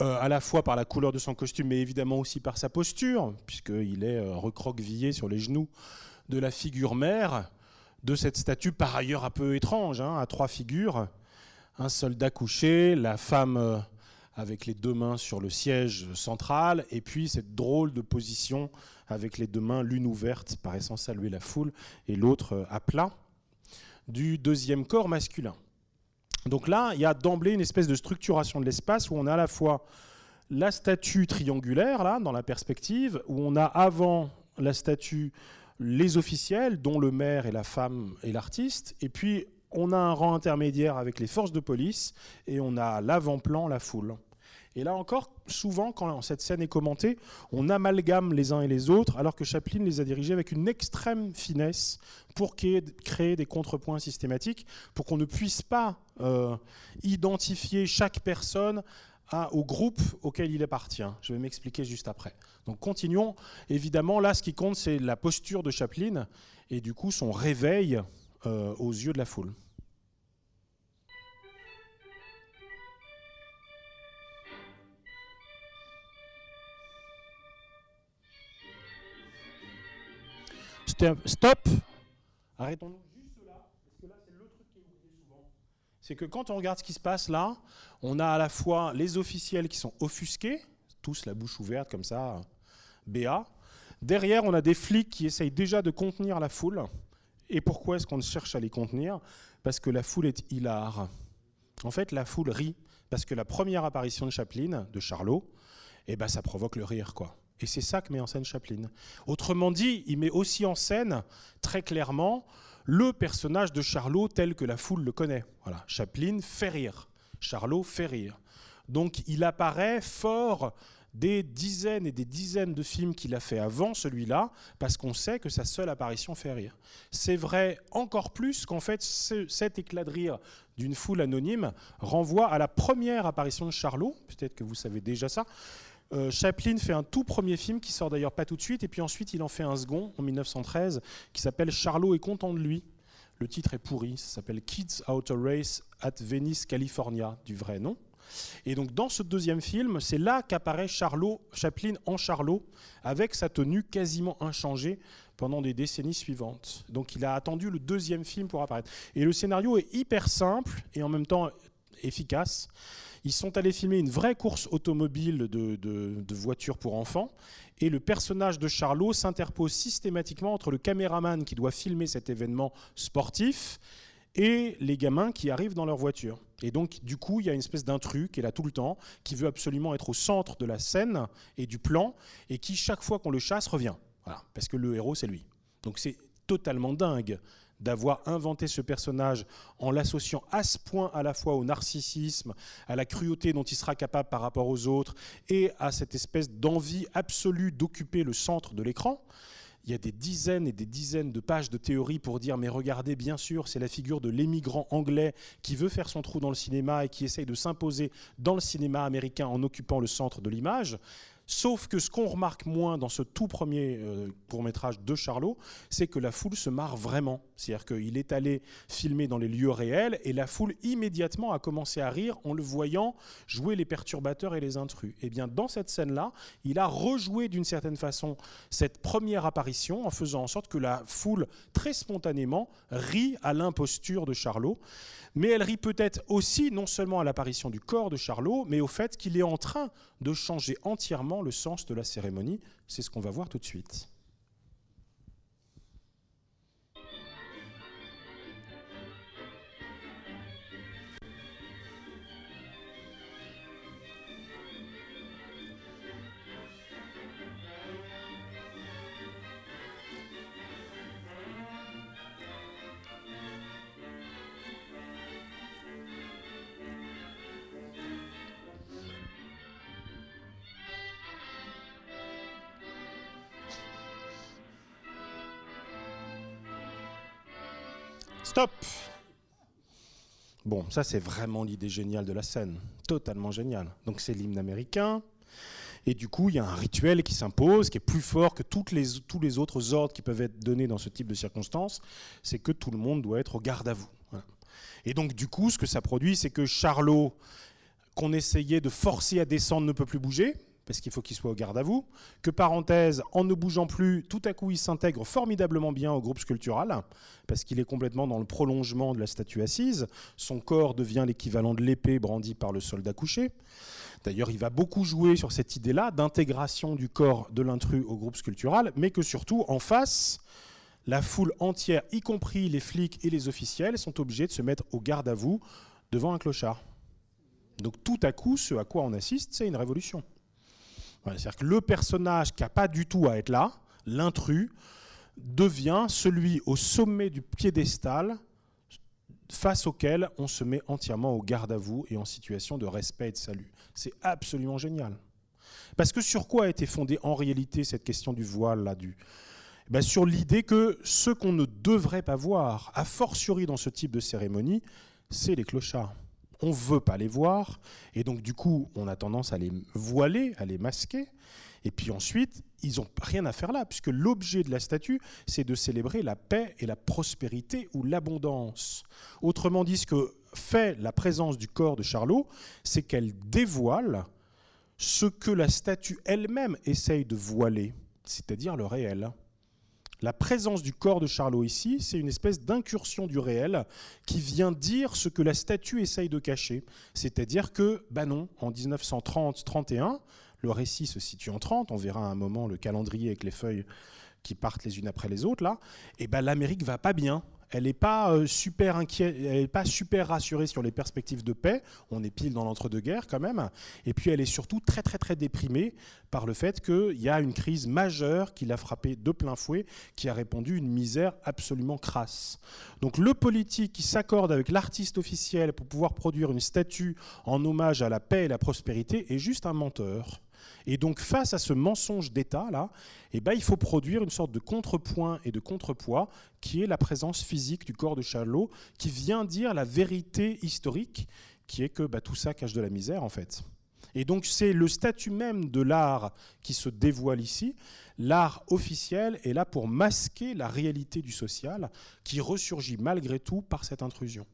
A: euh, à la fois par la couleur de son costume, mais évidemment aussi par sa posture, puisqu'il est euh, recroquevillé sur les genoux de la figure mère, de cette statue par ailleurs un peu étrange, hein, à trois figures. Un soldat couché, la femme euh, avec les deux mains sur le siège central, et puis cette drôle de position avec les deux mains, l'une ouverte, paraissant saluer la foule, et l'autre euh, à plat, du deuxième corps masculin. Donc là, il y a d'emblée une espèce de structuration de l'espace où on a à la fois la statue triangulaire, là, dans la perspective, où on a avant la statue les officiels, dont le maire et la femme et l'artiste, et puis on a un rang intermédiaire avec les forces de police, et on a l'avant-plan, la foule. Et là encore, souvent, quand cette scène est commentée, on amalgame les uns et les autres, alors que Chaplin les a dirigés avec une extrême finesse pour créer des contrepoints systématiques, pour qu'on ne puisse pas euh, identifier chaque personne au groupe auquel il appartient. Je vais m'expliquer juste après. Donc continuons. Évidemment, là, ce qui compte, c'est la posture de Chaplin et du coup son réveil euh, aux yeux de la foule. Stop. Arrêtons-nous c'est que quand on regarde ce qui se passe là, on a à la fois les officiels qui sont offusqués, tous la bouche ouverte comme ça, BA. Derrière, on a des flics qui essayent déjà de contenir la foule. Et pourquoi est-ce qu'on cherche à les contenir? Parce que la foule est hilare. En fait, la foule rit. Parce que la première apparition de Chaplin, de Charlot, eh ben, ça provoque le rire, quoi. Et c'est ça que met en scène Chaplin. Autrement dit, il met aussi en scène, très clairement, le personnage de Charlot tel que la foule le connaît. Voilà, Chaplin fait rire, Charlot fait rire. Donc il apparaît fort des dizaines et des dizaines de films qu'il a fait avant celui-là, parce qu'on sait que sa seule apparition fait rire. C'est vrai encore plus qu'en fait cet éclat de rire d'une foule anonyme renvoie à la première apparition de Charlot, peut-être que vous savez déjà ça, euh, Chaplin fait un tout premier film qui sort d'ailleurs pas tout de suite, et puis ensuite il en fait un second en 1913 qui s'appelle Charlot est content de lui. Le titre est pourri, ça s'appelle Kids Outer Race at Venice, California, du vrai nom. Et donc dans ce deuxième film, c'est là qu'apparaît Charlot, Chaplin en Charlot, avec sa tenue quasiment inchangée pendant des décennies suivantes. Donc il a attendu le deuxième film pour apparaître. Et le scénario est hyper simple et en même temps efficace. Ils sont allés filmer une vraie course automobile de, de voitures pour enfants. Et le personnage de Charlot s'interpose systématiquement entre le caméraman qui doit filmer cet événement sportif et les gamins qui arrivent dans leur voiture. Et donc, du coup, il y a une espèce d'intrus qui est là tout le temps, qui veut absolument être au centre de la scène et du plan, et qui, chaque fois qu'on le chasse, revient. Parce que le héros, c'est lui. Donc c'est totalement dingue d'avoir inventé ce personnage en l'associant à ce point à la fois au narcissisme, à la cruauté dont il sera capable par rapport aux autres, et à cette espèce d'envie absolue d'occuper le centre de l'écran il y a des dizaines et des dizaines de pages de théorie pour dire mais regardez bien sûr c'est la figure de l'émigrant anglais qui veut faire son trou dans le cinéma et qui essaye de s'imposer dans le cinéma américain en occupant le centre de l'image. Sauf que ce qu'on remarque moins dans ce tout premier euh, court-métrage de Charlot, c'est que la foule se marre vraiment. C'est-à-dire qu'il est allé filmer dans les lieux réels et la foule immédiatement a commencé à rire en le voyant jouer les perturbateurs et les intrus. Et eh bien dans cette scène-là, il a rejoué d'une certaine façon cette première apparition en faisant en sorte que la foule très spontanément rit à l'imposture de Charlot mais elle rit peut-être aussi non seulement à l'apparition du corps de Charlot, mais au fait qu'il est en train de changer entièrement le sens de la cérémonie. C'est ce qu'on va voir tout de suite. Stop. Bon, ça c'est vraiment l'idée géniale de la scène, totalement géniale. Donc c'est l'hymne américain, et du coup il y a un rituel qui s'impose, qui est plus fort que toutes les, tous les autres ordres qui peuvent être donnés dans ce type de circonstances, c'est que tout le monde doit être au garde à vous. Et donc du coup ce que ça produit, c'est que Charlot, qu'on essayait de forcer à descendre, ne peut plus bouger, parce qu'il faut qu'il soit au garde à vous, que parenthèse, en ne bougeant plus, tout à coup il s'intègre formidablement bien au groupe sculptural, parce qu'il est complètement dans le prolongement de la statue assise, son corps devient l'équivalent de l'épée brandie par le soldat couché. D'ailleurs, il va beaucoup jouer sur cette idée-là d'intégration du corps de l'intrus au groupe sculptural, mais que surtout, en face, la foule entière, y compris les flics et les officiels, sont obligés de se mettre au garde à vous devant un clochard. Donc tout à coup, ce à quoi on assiste, c'est une révolution. C'est-à-dire que le personnage qui n'a pas du tout à être là, l'intrus, devient celui au sommet du piédestal face auquel on se met entièrement au garde à vous et en situation de respect et de salut. C'est absolument génial. Parce que sur quoi a été fondée en réalité cette question du voile là du ben Sur l'idée que ce qu'on ne devrait pas voir, a fortiori dans ce type de cérémonie, c'est les clochards on ne veut pas les voir, et donc du coup, on a tendance à les voiler, à les masquer, et puis ensuite, ils n'ont rien à faire là, puisque l'objet de la statue, c'est de célébrer la paix et la prospérité ou l'abondance. Autrement dit, ce que fait la présence du corps de Charlot, c'est qu'elle dévoile ce que la statue elle-même essaye de voiler, c'est-à-dire le réel. La présence du corps de Charlot ici, c'est une espèce d'incursion du réel qui vient dire ce que la statue essaye de cacher. C'est-à-dire que, ben non, en 1930-31, le récit se situe en 30, on verra à un moment le calendrier avec les feuilles qui partent les unes après les autres là, et ben l'Amérique va pas bien elle n'est pas euh, super inquiète, elle est pas super rassurée sur les perspectives de paix. On est pile dans l'entre-deux-guerres quand même. Et puis elle est surtout très très très déprimée par le fait qu'il y a une crise majeure qui l'a frappée de plein fouet, qui a répondu une misère absolument crasse. Donc le politique qui s'accorde avec l'artiste officiel pour pouvoir produire une statue en hommage à la paix et la prospérité est juste un menteur. Et donc face à ce mensonge d'État là, eh ben, il faut produire une sorte de contrepoint et de contrepoids qui est la présence physique du corps de Charlot, qui vient dire la vérité historique, qui est que bah, tout ça cache de la misère en fait. Et donc c'est le statut même de l'art qui se dévoile ici. L'art officiel est là pour masquer la réalité du social qui ressurgit malgré tout par cette intrusion.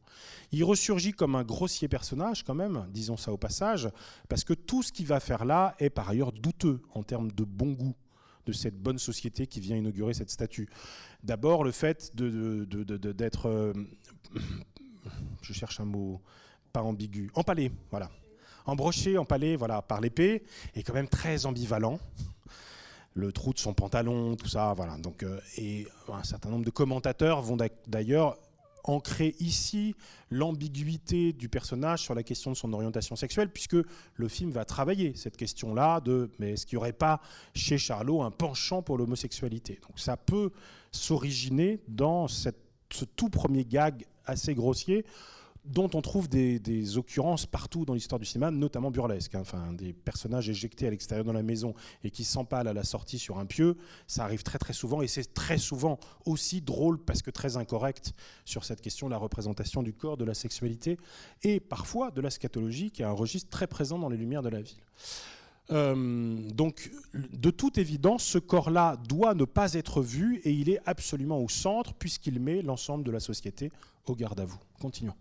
A: Il ressurgit comme un grossier personnage quand même, disons ça au passage, parce que tout ce qu'il va faire là est par ailleurs douteux en termes de bon goût de cette bonne société qui vient inaugurer cette statue. D'abord le fait d'être, euh, je cherche un mot, pas ambigu, empalé, voilà embroché, empalé voilà, par l'épée, est quand même très ambivalent. Le trou de son pantalon, tout ça, voilà. Donc, euh, et un certain nombre de commentateurs vont d'ailleurs ancrer ici l'ambiguïté du personnage sur la question de son orientation sexuelle, puisque le film va travailler cette question-là de mais est-ce qu'il n'y aurait pas chez Charlot un penchant pour l'homosexualité? Donc ça peut s'originer dans ce tout premier gag assez grossier dont on trouve des, occurrences partout dans l'histoire du cinéma, notamment burlesque. Hein. Enfin, des personnages éjectés à l'extérieur de la maison et qui s'empalent à la sortie sur un pieu, ça arrive très très souvent et c'est très souvent aussi drôle parce que très incorrect sur cette question de la représentation du corps, de la sexualité et parfois de la scatologie qui est un registre très présent dans les Lumières de la ville. Euh, donc, de toute évidence, ce corps-là doit ne pas être vu et il est absolument au centre puisqu'il met l'ensemble de la société au garde à vous. Continuons.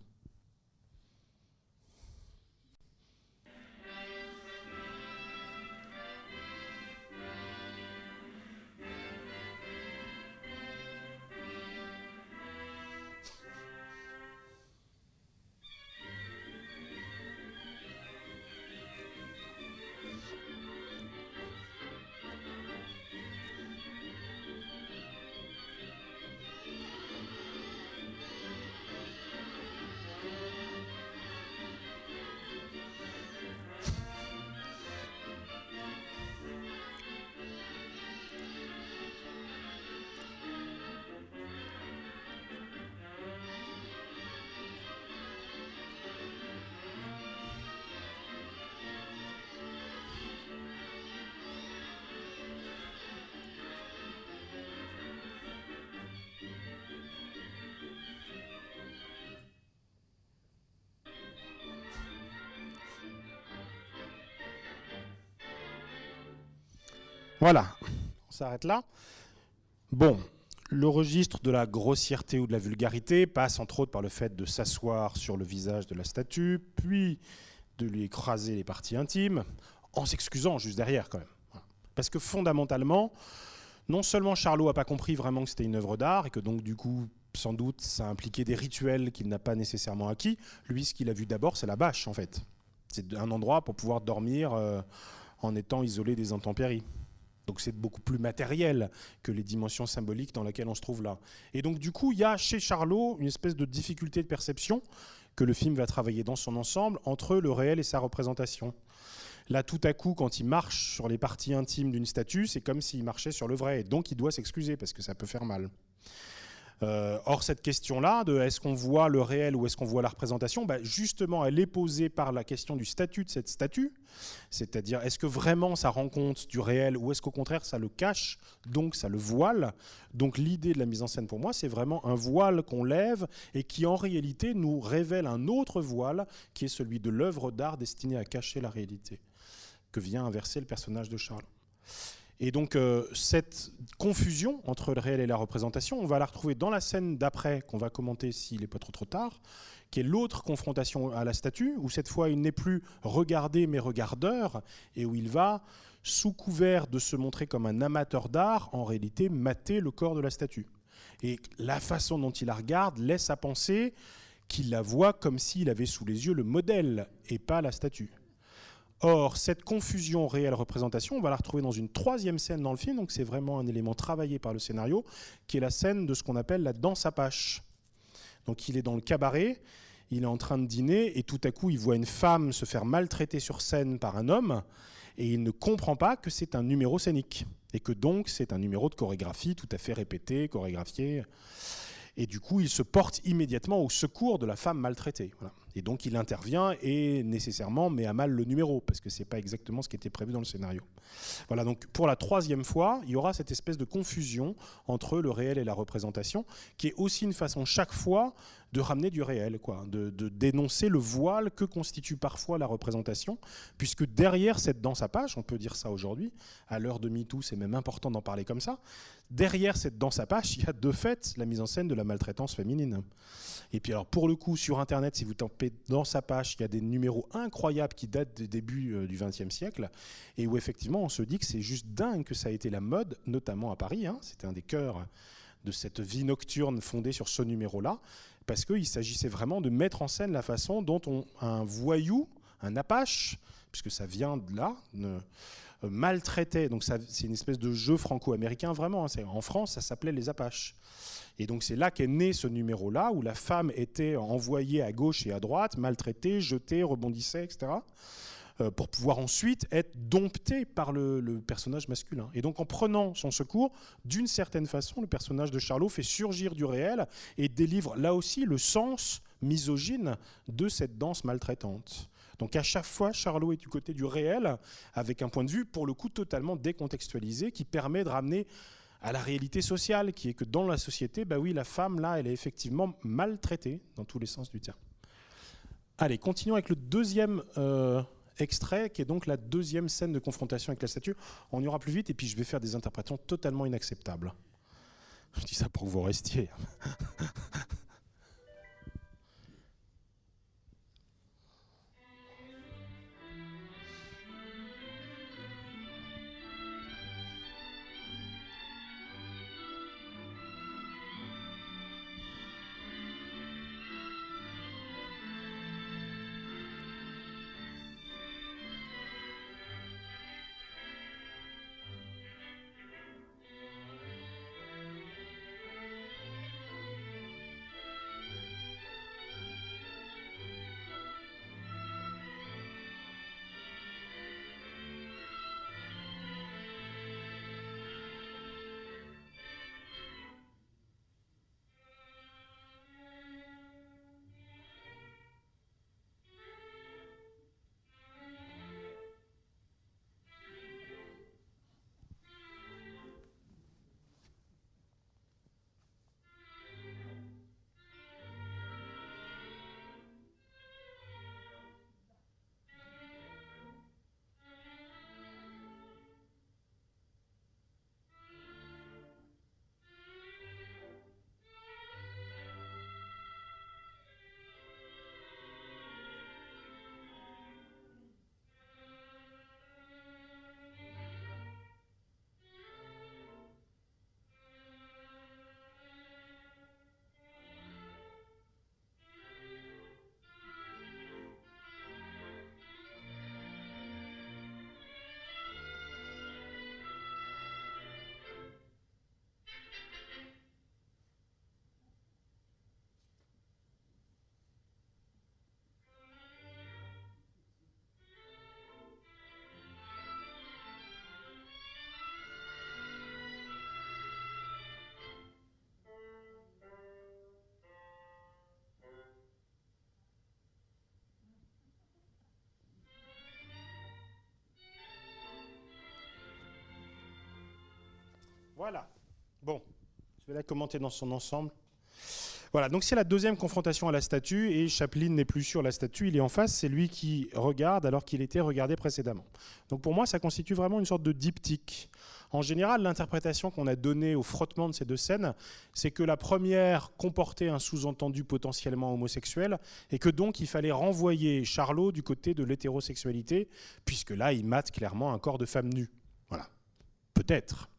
A: Voilà, on s'arrête là. Bon, le registre de la grossièreté ou de la vulgarité passe entre autres par le fait de s'asseoir sur le visage de la statue, puis de lui écraser les parties intimes, en s'excusant juste derrière quand même. Parce que fondamentalement, non seulement Charlot n'a pas compris vraiment que c'était une œuvre d'art et que donc du coup, sans doute, ça impliquait des rituels qu'il n'a pas nécessairement acquis. Lui, ce qu'il a vu d'abord, c'est la bâche en fait. C'est un endroit pour pouvoir dormir euh, en étant isolé des intempéries. Donc c'est beaucoup plus matériel que les dimensions symboliques dans lesquelles on se trouve là. Et donc du coup, il y a chez Charlot une espèce de difficulté de perception que le film va travailler dans son ensemble entre le réel et sa représentation. Là, tout à coup, quand il marche sur les parties intimes d'une statue, c'est comme s'il marchait sur le vrai. Et donc, il doit s'excuser parce que ça peut faire mal. Euh, or, cette question-là, de est-ce qu'on voit le réel ou est-ce qu'on voit la représentation, bah, justement, elle est posée par la question du statut de cette statue, c'est-à-dire est-ce que vraiment ça rend compte du réel ou est-ce qu'au contraire ça le cache, donc ça le voile? Donc l'idée de la mise en scène pour moi, c'est vraiment un voile qu'on lève et qui en réalité nous révèle un autre voile qui est celui de l'œuvre d'art destinée à cacher la réalité, que vient inverser le personnage de Charles. Et donc euh, cette confusion entre le réel et la représentation, on va la retrouver dans la scène d'après qu'on va commenter s'il n'est pas trop trop tard, qui est l'autre confrontation à la statue, où cette fois il n'est plus regardé mais regardeur, et où il va, sous couvert de se montrer comme un amateur d'art, en réalité mater le corps de la statue. Et la façon dont il la regarde laisse à penser qu'il la voit comme s'il avait sous les yeux le modèle et pas la statue. Or, cette confusion réelle-représentation, on va la retrouver dans une troisième scène dans le film, donc c'est vraiment un élément travaillé par le scénario, qui est la scène de ce qu'on appelle la danse apache. Donc il est dans le cabaret, il est en train de dîner, et tout à coup il voit une femme se faire maltraiter sur scène par un homme, et il ne comprend pas que c'est un numéro scénique, et que donc c'est un numéro de chorégraphie tout à fait répété, chorégraphié. Et du coup, il se porte immédiatement au secours de la femme maltraitée. Et donc, il intervient et nécessairement met à mal le numéro, parce que ce n'est pas exactement ce qui était prévu dans le scénario. Voilà, donc pour la troisième fois, il y aura cette espèce de confusion entre le réel et la représentation, qui est aussi une façon chaque fois de ramener du réel, quoi, de, dénoncer le voile que constitue parfois la représentation, puisque derrière cette danse à page, on peut dire ça aujourd'hui, à l'heure de MeToo, c'est même important d'en parler comme ça, derrière cette danse à page, il y a de fait la mise en scène de la maltraitance féminine. Et puis alors pour le coup, sur Internet, si vous tapez danse à page, il y a des numéros incroyables qui datent des débuts euh, du XXe siècle, et où effectivement on se dit que c'est juste dingue que ça a été la mode, notamment à Paris, hein, c'était un des cœurs de cette vie nocturne fondée sur ce numéro-là, parce qu'il s'agissait vraiment de mettre en scène la façon dont on, un voyou, un apache, puisque ça vient de là, euh, maltraitait. Donc c'est une espèce de jeu franco-américain vraiment. Hein, en France, ça s'appelait les apaches. Et donc c'est là qu'est né ce numéro-là, où la femme était envoyée à gauche et à droite, maltraitée, jetée, rebondissait, etc. Euh, pour pouvoir ensuite être dompté par le, personnage masculin. Et donc en prenant son secours, d'une certaine façon, le personnage de Charlot fait surgir du réel et délivre là aussi le sens misogyne de cette danse maltraitante. Donc à chaque fois, Charlot est du côté du réel, avec un point de vue pour le coup totalement décontextualisé, qui permet de ramener à la réalité sociale, qui est que dans la société, bah oui, la femme, là, elle est effectivement maltraitée, dans tous les sens du terme. Allez, continuons avec le deuxième euh, extrait, qui est donc la deuxième scène de confrontation avec la statue. On aura plus vite, et puis je vais faire des interprétations totalement inacceptables. Je dis ça pour que vous restiez. Voilà. Bon, je vais la commenter dans son ensemble. Voilà, donc c'est la deuxième confrontation à la statue et Chaplin n'est plus sur la statue, il est en face, c'est lui qui regarde alors qu'il était regardé précédemment. Donc pour moi, ça constitue vraiment une sorte de diptyque. En général, l'interprétation qu'on a donnée au frottement de ces deux scènes, c'est que la première comportait un sous-entendu potentiellement homosexuel et que donc il fallait renvoyer Charlot du côté de l'hétérosexualité, puisque là, il mate clairement un corps de femme nue. Voilà. Peut-être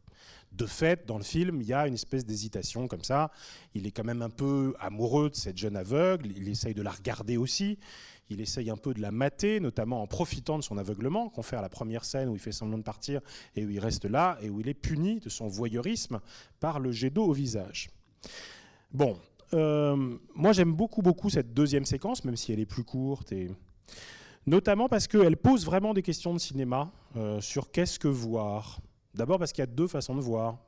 A: de fait, dans le film, il y a une espèce d'hésitation comme ça. Il est quand même un peu amoureux de cette jeune aveugle, il essaye de la regarder aussi, il essaye un peu de la mater, notamment en profitant de son aveuglement, qu'on fait à la première scène où il fait semblant de partir et où il reste là, et où il est puni de son voyeurisme par le jet d'eau au visage. Bon, euh, moi j'aime beaucoup beaucoup cette deuxième séquence, même si elle est plus courte et notamment parce qu'elle pose vraiment des questions de cinéma euh, sur qu'est-ce que voir. D'abord parce qu'il y a deux façons de voir,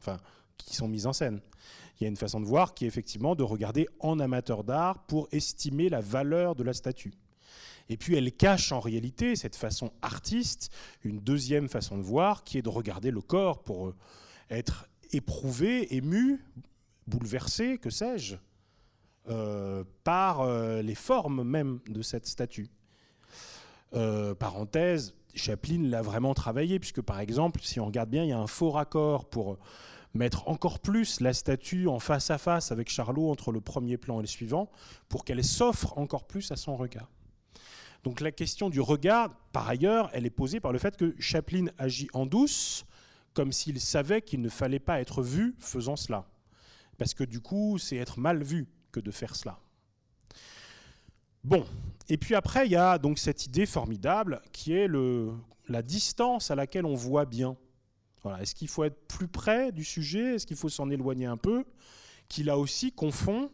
A: qui sont mises en scène. Il y a une façon de voir qui est effectivement de regarder en amateur d'art pour estimer la valeur de la statue. Et puis elle cache en réalité, cette façon artiste, une deuxième façon de voir qui est de regarder le corps pour euh, être éprouvé, ému, bouleversé, que sais-je, euh, par euh, les formes même de cette statue. Parenthèse, Chaplin l'a vraiment travaillé, puisque par exemple, si on regarde bien, il y a un faux raccord pour mettre encore plus la statue en face à face avec Charlot entre le premier plan et le suivant, pour qu'elle s'offre encore plus à son regard. Donc la question du regard, par ailleurs, elle est posée par le fait que Chaplin agit en douce, comme s'il savait qu'il ne fallait pas être vu faisant cela. Parce que du coup, c'est être mal vu que de faire cela. Bon, et puis après, il y a donc cette idée formidable qui est la distance à laquelle on voit bien. Est-ce qu'il faut être plus près du sujet? Est-ce qu'il faut s'en éloigner un peu? Qui là aussi confond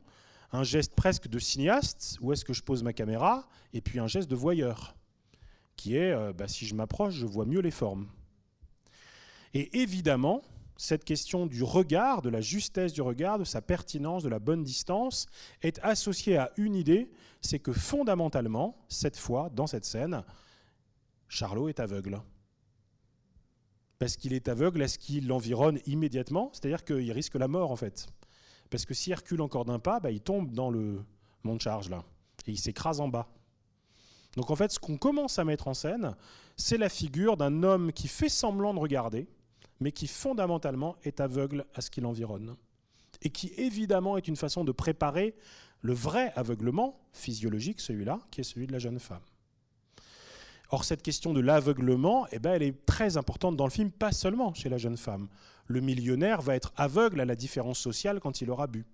A: un geste presque de cinéaste, où est-ce que je pose ma caméra, et puis un geste de voyeur, qui est, euh, bah, si je m'approche, je vois mieux les formes. Et évidemment, cette question du regard, de la justesse du regard, de sa pertinence, de la bonne distance, est associée à une idée, c'est que fondamentalement, cette fois, dans cette scène, Charlot est aveugle. Parce qu'il est aveugle à ce qui l'environne immédiatement, c'est-à-dire qu'il risque la mort en fait. Parce que s'il recule encore d'un pas, bah, il tombe dans le mont de charge là, et il s'écrase en bas. Donc en fait, ce qu'on commence à mettre en scène, c'est la figure d'un homme qui fait semblant de regarder, mais qui fondamentalement est aveugle à ce qui l'environne. Et qui évidemment est une façon de préparer le vrai aveuglement physiologique, celui-là, qui est celui de la jeune femme. Or, cette question de l'aveuglement, eh ben, elle est très importante dans le film, pas seulement chez la jeune femme. Le millionnaire va être aveugle à la différence sociale quand il aura bu.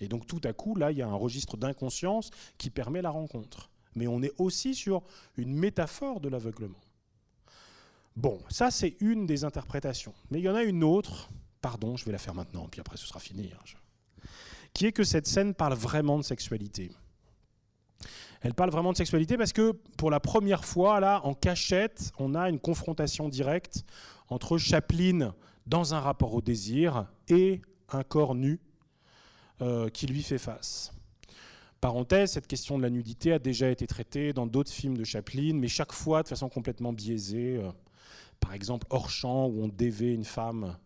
A: Et donc, tout à coup, là, il y a un registre d'inconscience qui permet la rencontre. Mais on est aussi sur une métaphore de l'aveuglement. Bon, ça c'est une des interprétations. Mais il y en a une autre, pardon, je vais la faire maintenant, puis après ce sera fini, hein, qui est que cette scène parle vraiment de sexualité. Elle parle vraiment de sexualité parce que pour la première fois, là, en cachette, on a une confrontation directe entre Chaplin dans un rapport au désir et un corps nu euh, qui lui fait face. Parenthèse, cette question de la nudité a déjà été traitée dans d'autres films de Chaplin, mais chaque fois de façon complètement biaisée. Euh, par exemple hors champ où on dévait une femme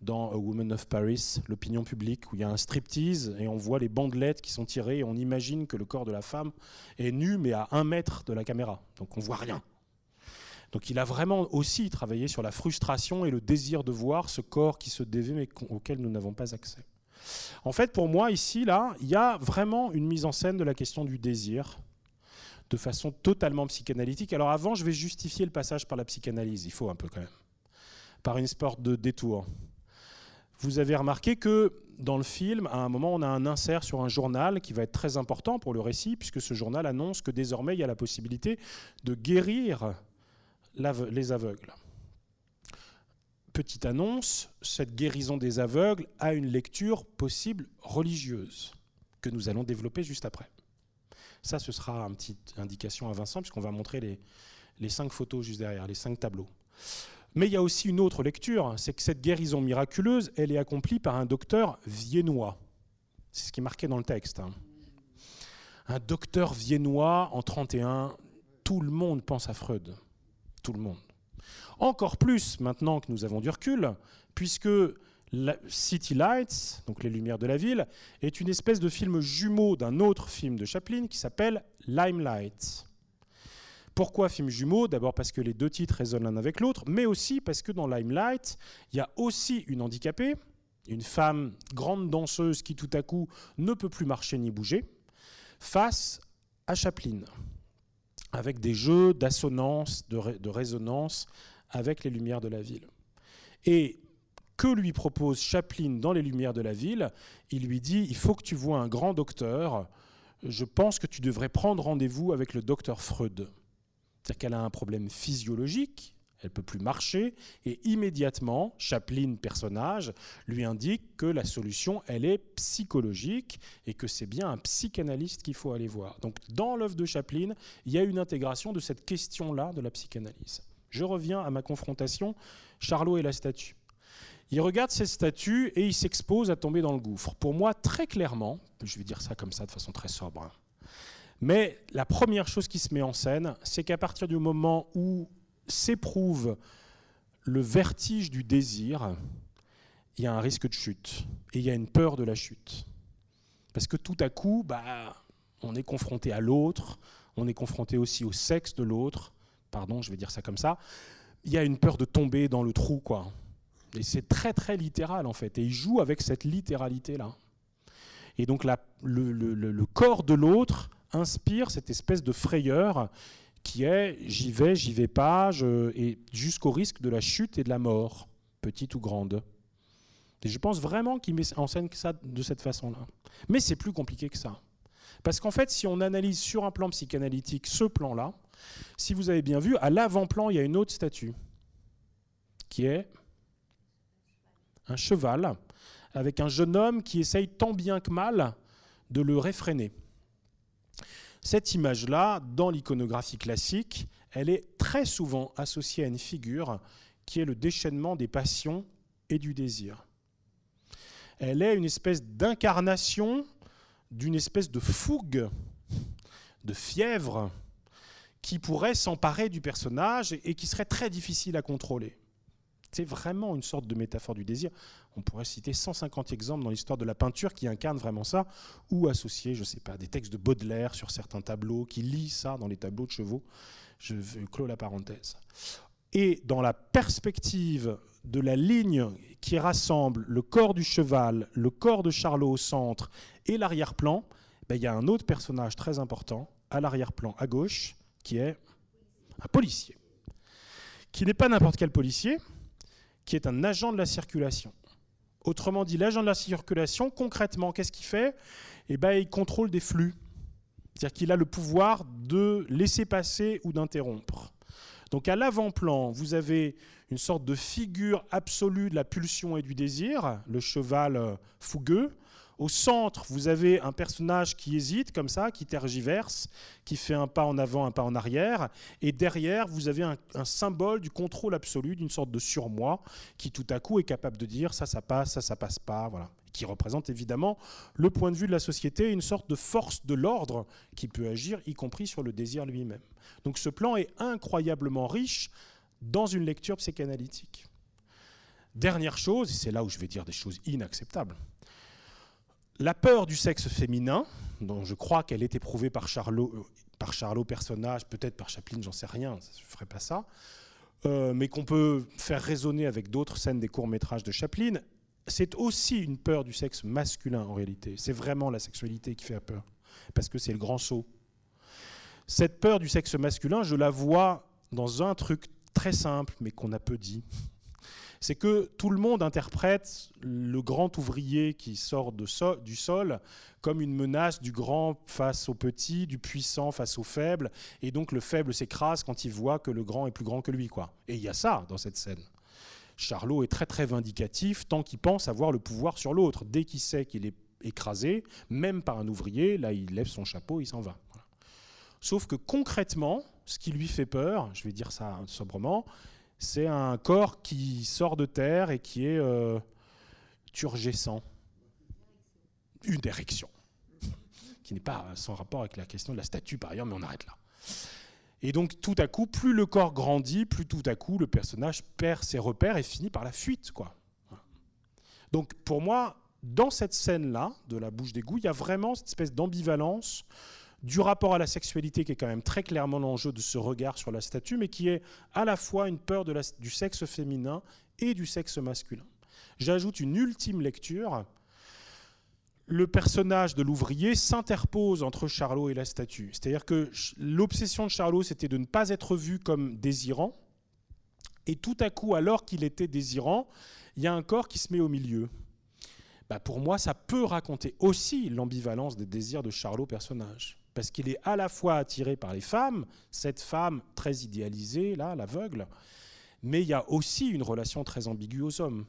A: dans A Woman of Paris, l'opinion publique, où il y a un striptease et on voit les bandelettes qui sont tirées et on imagine que le corps de la femme est nu mais à un mètre de la caméra, donc on voit rien. Donc il a vraiment aussi travaillé sur la frustration et le désir de voir ce corps qui se dévait mais auquel nous n'avons pas accès. En fait, pour moi, ici, là, il y a vraiment une mise en scène de la question du désir, de façon totalement psychanalytique. Alors avant, je vais justifier le passage par la psychanalyse, il faut un peu quand même, par une sorte de détour. Vous avez remarqué que dans le film, à un moment, on a un insert sur un journal qui va être très important pour le récit, puisque ce journal annonce que désormais, il y a la possibilité de guérir les aveugles. Petite annonce, cette guérison des aveugles a une lecture possible religieuse, que nous allons développer juste après. Ça, ce sera une petite indication à Vincent, puisqu'on va montrer les, cinq photos juste derrière, les cinq tableaux. Mais il y a aussi une autre lecture, c'est que cette guérison miraculeuse, elle est accomplie par un docteur viennois. C'est ce qui est marqué dans le texte. Hein. Un docteur viennois en 31, tout le monde pense à Freud. Tout le monde. Encore plus maintenant que nous avons du recul, puisque City Lights, donc Les Lumières de la Ville, est une espèce de film jumeau d'un autre film de Chaplin qui s'appelle Limelight. Pourquoi film jumeau? D'abord parce que les deux titres résonnent l'un avec l'autre, mais aussi parce que dans Limelight, il y a aussi une handicapée, une femme grande danseuse qui tout à coup ne peut plus marcher ni bouger, face à Chaplin, avec des jeux d'assonance, de, de résonance avec les lumières de la ville. Et que lui propose Chaplin dans Les Lumières de la ville Il lui dit il faut que tu vois un grand docteur. Je pense que tu devrais prendre rendez-vous avec le docteur Freud. C'est-à-dire qu'elle a un problème physiologique, elle peut plus marcher, et immédiatement, Chaplin, personnage, lui indique que la solution, elle est psychologique, et que c'est bien un psychanalyste qu'il faut aller voir. Donc dans l'œuvre de Chaplin, il y a une intégration de cette question-là de la psychanalyse. Je reviens à ma confrontation, Charlot et la statue. Il regarde ces statues et il s'expose à tomber dans le gouffre. Pour moi, très clairement, je vais dire ça comme ça de façon très sobre, hein. mais la première chose qui se met en scène, c'est qu'à partir du moment où s'éprouve le vertige du désir, il y a un risque de chute et il y a une peur de la chute. Parce que tout à coup, bah, on est confronté à l'autre, on est confronté aussi au sexe de l'autre, pardon, je vais dire ça comme ça, il y a une peur de tomber dans le trou, quoi. Et c'est très très littéral en fait. Et il joue avec cette littéralité-là. Et donc le, corps de l'autre inspire cette espèce de frayeur qui est j'y vais, j'y vais pas, et jusqu'au risque de la chute et de la mort, petite ou grande. Et je pense vraiment qu'il met en scène ça de cette façon-là. Mais c'est plus compliqué que ça. Parce qu'en fait, si on analyse sur un plan psychanalytique ce plan-là, si vous avez bien vu, à l'avant-plan, il y a une autre statue, qui est un cheval, avec un jeune homme qui essaye tant bien que mal de le réfréner. Cette image-là, dans l'iconographie classique, elle est très souvent associée à une figure qui est le déchaînement des passions et du désir. Elle est une espèce d'incarnation d'une espèce de fougue, de fièvre, qui pourrait s'emparer du personnage et qui serait très difficile à contrôler. C'est vraiment une sorte de métaphore du désir. On pourrait citer 150 exemples dans l'histoire de la peinture qui incarnent vraiment ça, ou associer, je ne sais pas, des textes de Baudelaire sur certains tableaux, qui lisent ça dans les tableaux de chevaux. Je clôt la parenthèse. Et dans la perspective de la ligne qui rassemble le corps du cheval, le corps de Charlot au centre et l'arrière-plan, ben, il y a un autre personnage très important à l'arrière-plan à gauche, qui est un policier. Qui n'est pas n'importe quel policier, qui est un agent de la circulation. Autrement dit, l'agent de la circulation, concrètement, qu'est-ce qu'il fait? Eh ben, Il contrôle des flux. C'est-à-dire qu'il a le pouvoir de laisser passer ou d'interrompre. Donc à l'avant-plan, vous avez une sorte de figure absolue de la pulsion et du désir, le cheval euh, fougueux. Au centre, vous avez un personnage qui hésite comme ça, qui tergiverse, qui fait un pas en avant, un pas en arrière. Et derrière, vous avez un, symbole du contrôle absolu, d'une sorte de surmoi, qui tout à coup est capable de dire ça, ça passe, ça, ça passe pas. Voilà. Qui représente évidemment le point de vue de la société, une sorte de force de l'ordre qui peut agir, y compris sur le désir lui-même. Donc ce plan est incroyablement riche dans une lecture psychanalytique. Dernière chose, et c'est là où je vais dire des choses inacceptables, la peur du sexe féminin, dont je crois qu'elle est éprouvée par Charlot, euh, par Charlot personnage, peut-être par Chaplin, j'en sais rien, je ne ferai pas ça, euh, mais qu'on peut faire résonner avec d'autres scènes des courts-métrages de Chaplin, c'est aussi une peur du sexe masculin en réalité. C'est vraiment la sexualité qui fait peur, parce que c'est le grand saut. Cette peur du sexe masculin, je la vois dans un truc très simple, mais qu'on a peu dit c'est que tout le monde interprète le grand ouvrier qui sort du sol comme une menace du grand face au petit, du puissant face au faible, et donc le faible s'écrase quand il voit que le grand est plus grand que lui. Quoi. Et il y a ça dans cette scène. Charlot est très très vindicatif tant qu'il pense avoir le pouvoir sur l'autre. Dès qu'il sait qu'il est écrasé, même par un ouvrier, là il lève son chapeau, il s'en va. Sauf que concrètement, ce qui lui fait peur, je vais dire ça sobrement, c'est un corps qui sort de terre et qui est euh, turgescent. Une érection, qui n'est pas sans rapport avec la question de la statue par ailleurs, mais on arrête là. Et donc tout à coup, plus le corps grandit, plus tout à coup le personnage perd ses repères et finit par la fuite. Quoi. Donc pour moi, dans cette scène-là, de la bouche d'égout, il y a vraiment cette espèce d'ambivalence du rapport à la sexualité qui est quand même très clairement l'enjeu de ce regard sur la statue, mais qui est à la fois une peur du sexe féminin et du sexe masculin. J'ajoute une ultime lecture. Le personnage de l'ouvrier s'interpose entre Charlot et la statue. C'est-à-dire que l'obsession de Charlot, c'était de ne pas être vu comme désirant. Et tout à coup, alors qu'il était désirant, il y a un corps qui se met au milieu. Bah pour moi, ça peut raconter aussi l'ambivalence des désirs de Charlot personnage parce qu'il est à la fois attiré par les femmes, cette femme très idéalisée, là, l'aveugle, mais il y a aussi une relation très ambiguë aux hommes.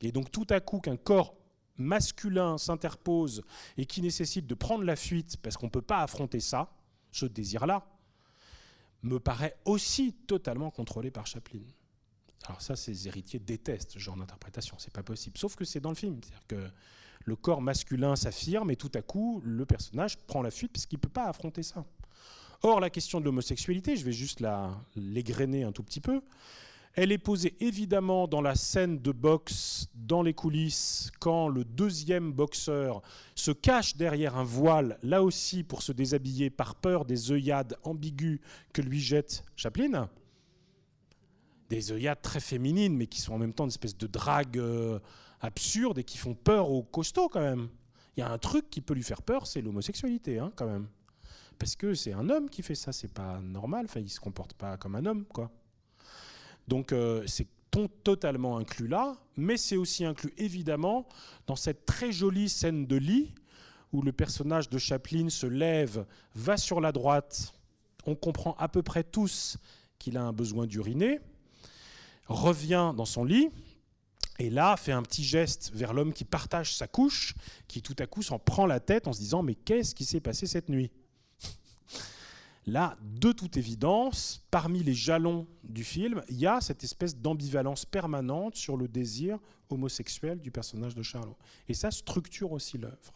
A: Et donc tout à coup qu'un corps masculin s'interpose et qui nécessite de prendre la fuite parce qu'on ne peut pas affronter ça, ce désir-là, me paraît aussi totalement contrôlé par Chaplin. Alors ça, ses héritiers détestent ce genre d'interprétation, c'est pas possible. Sauf que c'est dans le film, c'est-à-dire que le corps masculin s'affirme et tout à coup, le personnage prend la fuite puisqu'il ne peut pas affronter ça. Or, la question de l'homosexualité, je vais juste l'égrener un tout petit peu, Elle est posée évidemment dans la scène de boxe, dans les coulisses, quand le deuxième boxeur se cache derrière un voile, là aussi pour se déshabiller par peur des œillades ambiguës que lui jette Chaplin. Des œillades très féminines, mais qui sont en même temps une espèce de drague euh, absurde et qui font peur aux costauds quand même. Il y a un truc qui peut lui faire peur, c'est l'homosexualité, hein, quand même. Parce que c'est un homme qui fait ça, c'est pas normal, enfin, il se comporte pas comme un homme, quoi. Donc euh, c'est totalement inclus là, mais c'est aussi inclus évidemment dans cette très jolie scène de lit où le personnage de Chaplin se lève, va sur la droite, on comprend à peu près tous qu'il a un besoin d'uriner, revient dans son lit, et là fait un petit geste vers l'homme qui partage sa couche, qui tout à coup s'en prend la tête en se disant mais qu'est-ce qui s'est passé cette nuit? Là, de toute évidence, parmi les jalons du film, il y a cette espèce d'ambivalence permanente sur le désir homosexuel du personnage de Charlot. Et ça structure aussi l'œuvre.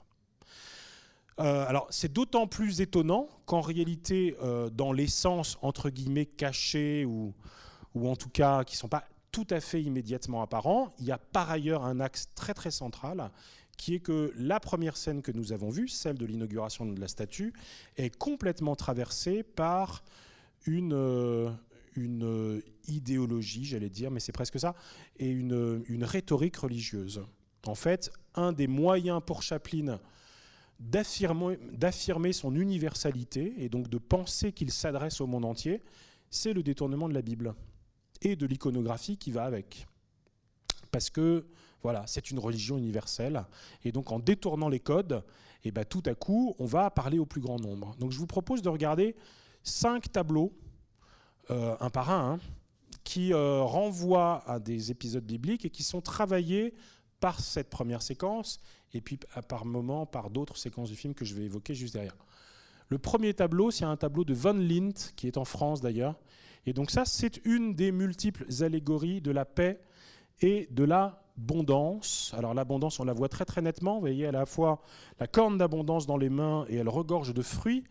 A: Euh, alors, c'est d'autant plus étonnant qu'en réalité, euh, dans l'essence, entre guillemets, cachée, ou, ou en tout cas qui ne sont pas tout à fait immédiatement apparents, il y a par ailleurs un axe très très central qui est que la première scène que nous avons vue, celle de l'inauguration de la statue, est complètement traversée par une, euh, une idéologie, j'allais dire, mais c'est presque ça, et une, une, rhétorique religieuse. En fait, un des moyens pour Chaplin d'affirmer son universalité et donc de penser qu'il s'adresse au monde entier, c'est le détournement de la Bible et de l'iconographie qui va avec. Parce que voilà, c'est une religion universelle. Et donc en détournant les codes, et eh ben, tout à coup, on va parler au plus grand nombre. Donc je vous propose de regarder cinq tableaux, euh, un par un, hein, qui euh, renvoient à des épisodes bibliques et qui sont travaillés par cette première séquence et puis par moments par d'autres séquences du film que je vais évoquer juste derrière. Le premier tableau, c'est un tableau de Von Lint, qui est en France d'ailleurs. Et donc ça, c'est une des multiples allégories de la paix et de la abondance. Alors l'abondance, on la voit très très nettement. Vous voyez à la fois la corne d'abondance dans les mains et elle regorge de fruits.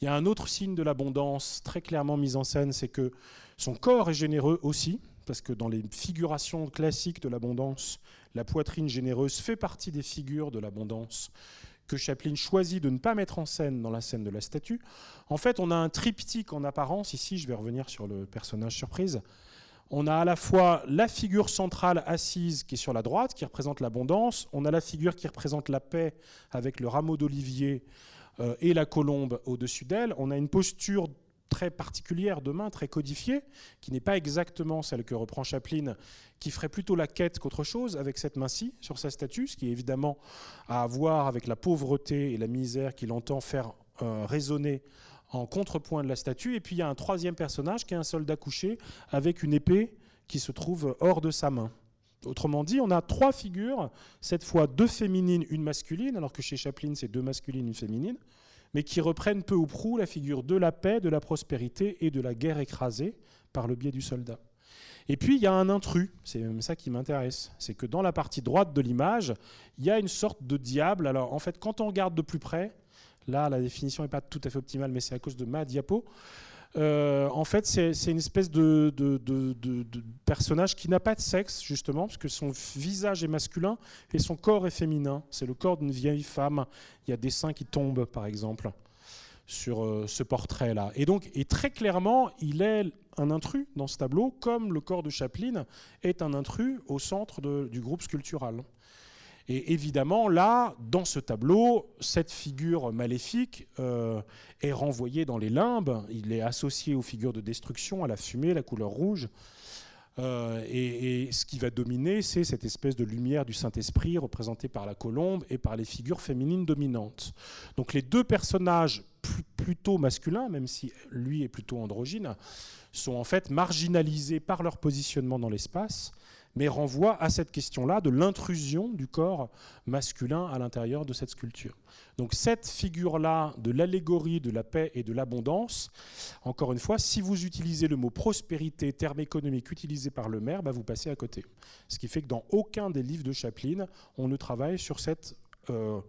A: Il y a un autre signe de l'abondance très clairement mis en scène, c'est que son corps est généreux aussi, parce que dans les figurations classiques de l'abondance, la poitrine généreuse fait partie des figures de l'abondance que Chaplin choisit de ne pas mettre en scène dans la scène de la statue. En fait, on a un triptyque en apparence. Ici, je vais revenir sur le personnage surprise on a à la fois la figure centrale assise qui est sur la droite, qui représente l'abondance, on a la figure qui représente la paix avec le rameau d'olivier euh, et la colombe au-dessus d'elle, on a une posture très particulière de main, très codifiée, qui n'est pas exactement celle que reprend Chaplin, qui ferait plutôt la quête qu'autre chose avec cette main-ci sur sa statue, ce qui est évidemment à voir avec la pauvreté et la misère qu'il entend faire euh, résonner en contrepoint de la statue. Et puis il y a un troisième personnage qui est un soldat couché avec une épée qui se trouve hors de sa main. Autrement dit, on a trois figures, cette fois deux féminines, une masculine, alors que chez Chaplin c'est deux masculines, une féminine, mais qui reprennent peu ou prou la figure de la paix, de la prospérité et de la guerre écrasée par le biais du soldat. Et puis il y a un intrus, c'est même ça qui m'intéresse, c'est que dans la partie droite de l'image, il y a une sorte de diable. Alors en fait, quand on regarde de plus près, Là, la définition n'est pas tout à fait optimale, mais c'est à cause de ma diapo. Euh, en fait, c'est une espèce de, personnage qui n'a pas de sexe, justement, parce que son visage est masculin et son corps est féminin. C'est le corps d'une vieille femme. Il y a des seins qui tombent, par exemple, sur euh, ce portrait-là. Et donc, et très clairement, il est un intrus dans ce tableau, comme le corps de Chaplin est un intrus au centre du groupe sculptural. Et évidemment, là, dans ce tableau, cette figure maléfique euh, est renvoyée dans les limbes. Il est associé aux figures de destruction, à la fumée, la couleur rouge. Euh, et, ce qui va dominer, c'est cette espèce de lumière du Saint-Esprit représentée par la colombe et par les figures féminines dominantes. Donc les deux personnages plutôt masculins, même si lui est plutôt androgyne, sont en fait marginalisés par leur positionnement dans l'espace mais renvoie à cette question-là de l'intrusion du corps masculin à l'intérieur de cette sculpture. Donc cette figure-là de l'allégorie de la paix et de l'abondance, encore une fois, si vous utilisez le mot prospérité, terme économique utilisé par le maire, bah, vous passez à côté. Ce qui fait que dans aucun des livres de Chaplin, on ne travaille sur cette... Euh,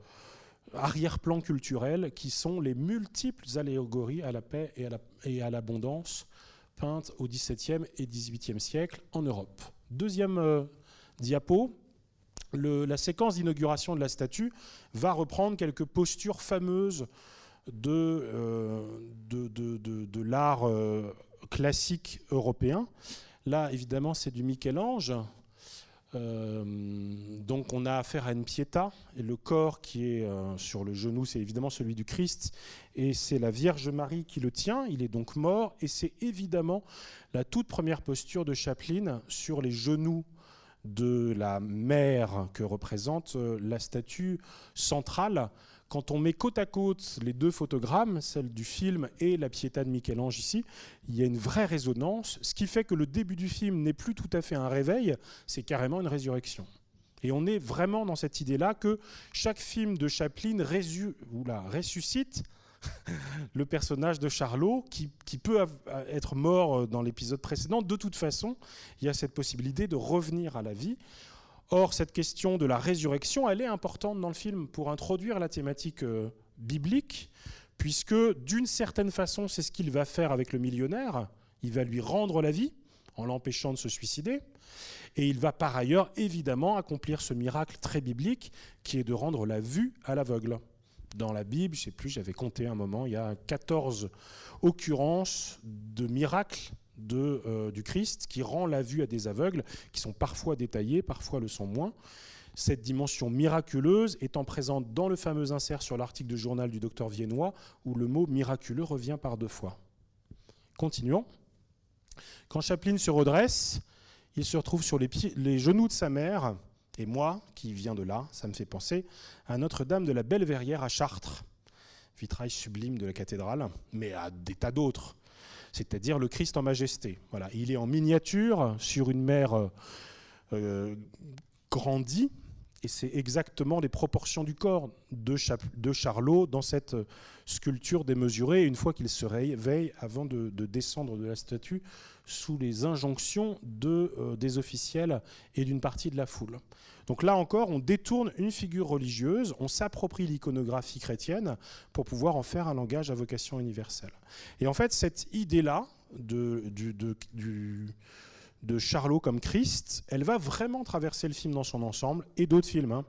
A: arrière-plan culturel qui sont les multiples allégories à la paix et à l'abondance peinte au XVIIe et XVIIIe siècle en Europe. Deuxième euh, diapo, la séquence d'inauguration de la statue va reprendre quelques postures fameuses de, euh, l'art euh, classique européen. Là, évidemment, c'est du Michel-Ange. Euh, donc on a affaire à une piéta, et le corps qui est sur le genou, c'est évidemment celui du Christ, et c'est la Vierge Marie qui le tient, il est donc mort, et c'est évidemment la toute première posture de Chaplin sur les genoux de la mer que représente la statue centrale quand on met côte à côte les deux photogrammes, celle du film et la Pietà de Michel-Ange ici, il y a une vraie résonance, ce qui fait que le début du film n'est plus tout à fait un réveil, c'est carrément une résurrection. Et on est vraiment dans cette idée-là que chaque film de Chaplin ressuscite le personnage de Charlot, qui, peut être mort dans l'épisode précédent. De toute façon, il y a cette possibilité de revenir à la vie. Or, cette question de la résurrection, elle est importante dans le film pour introduire la thématique euh, biblique, puisque d'une certaine façon, c'est ce qu'il va faire avec le millionnaire. Il va lui rendre la vie en l'empêchant de se suicider. Et il va par ailleurs, évidemment, accomplir ce miracle très biblique qui est de rendre la vue à l'aveugle. Dans la Bible, je ne sais plus, j'avais compté un moment, il y a 14 occurrences de miracles de, euh, du Christ qui rend la vue à des aveugles, qui sont parfois détaillés, parfois le sont moins. Cette dimension miraculeuse étant présente dans le fameux insert sur l'article de journal du docteur Viennois, où le mot miraculeux revient par deux fois. Continuons. Quand Chaplin se redresse, il se retrouve sur les, pieds, les genoux de sa mère, et moi, qui viens de là, ça me fait penser à Notre-Dame de la Belle Verrière à Chartres, vitrail sublime de la cathédrale, mais à des tas d'autres c'est-à-dire le Christ en majesté. Voilà, il est en miniature sur une mer euh, euh, grandie, et c'est exactement les proportions du corps de, de, Charlot dans cette sculpture démesurée, une fois qu'il se réveille avant de, descendre de la statue sous les injonctions euh, des officiels et d'une partie de la foule. Donc là encore, on détourne une figure religieuse, on s'approprie l'iconographie chrétienne pour pouvoir en faire un langage à vocation universelle. Et en fait, cette idée-là de, de Charlot comme Christ, elle va vraiment traverser le film dans son ensemble et d'autres films. Hein.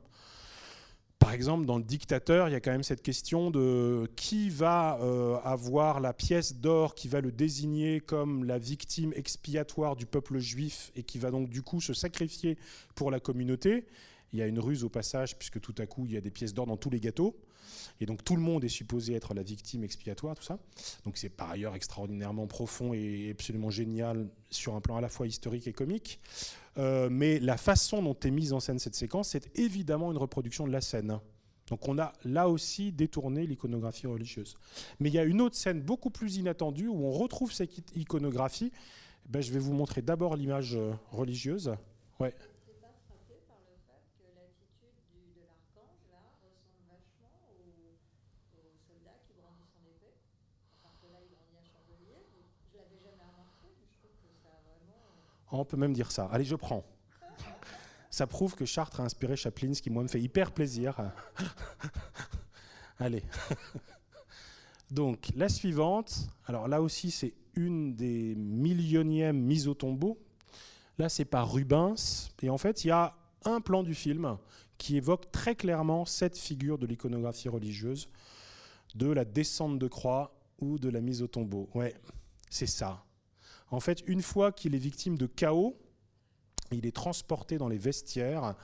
A: Par exemple, dans Le Dictateur, il y a quand même cette question de qui va euh, avoir la pièce d'or qui va le désigner comme la victime expiatoire du peuple juif et qui va donc du coup se sacrifier pour la communauté. Il y a une ruse au passage, puisque tout à coup, il y a des pièces d'or dans tous les gâteaux. Et donc tout le monde est supposé être la victime expiatoire, tout ça. Donc c'est par ailleurs extraordinairement profond et absolument génial sur un plan à la fois historique et comique. Euh, mais la façon dont est mise en scène cette séquence, c'est évidemment une reproduction de la scène. Donc on a là aussi détourné l'iconographie religieuse. Mais il y a une autre scène beaucoup plus inattendue où on retrouve cette iconographie. Ben, je vais vous montrer d'abord l'image euh, religieuse. Ouais. On peut même dire ça. Allez, je prends. Ça prouve que Chartres a inspiré Chaplin, ce qui moi me fait hyper plaisir. Allez. Donc la suivante, alors là aussi c'est une des millionièmes mises au tombeau. Là c'est par Rubens. Et en fait il y a un plan du film qui évoque très clairement cette figure de l'iconographie religieuse, de la descente de croix ou de la mise au tombeau. Ouais, c'est ça. En fait, une fois qu'il est victime de chaos, il est transporté dans les vestiaires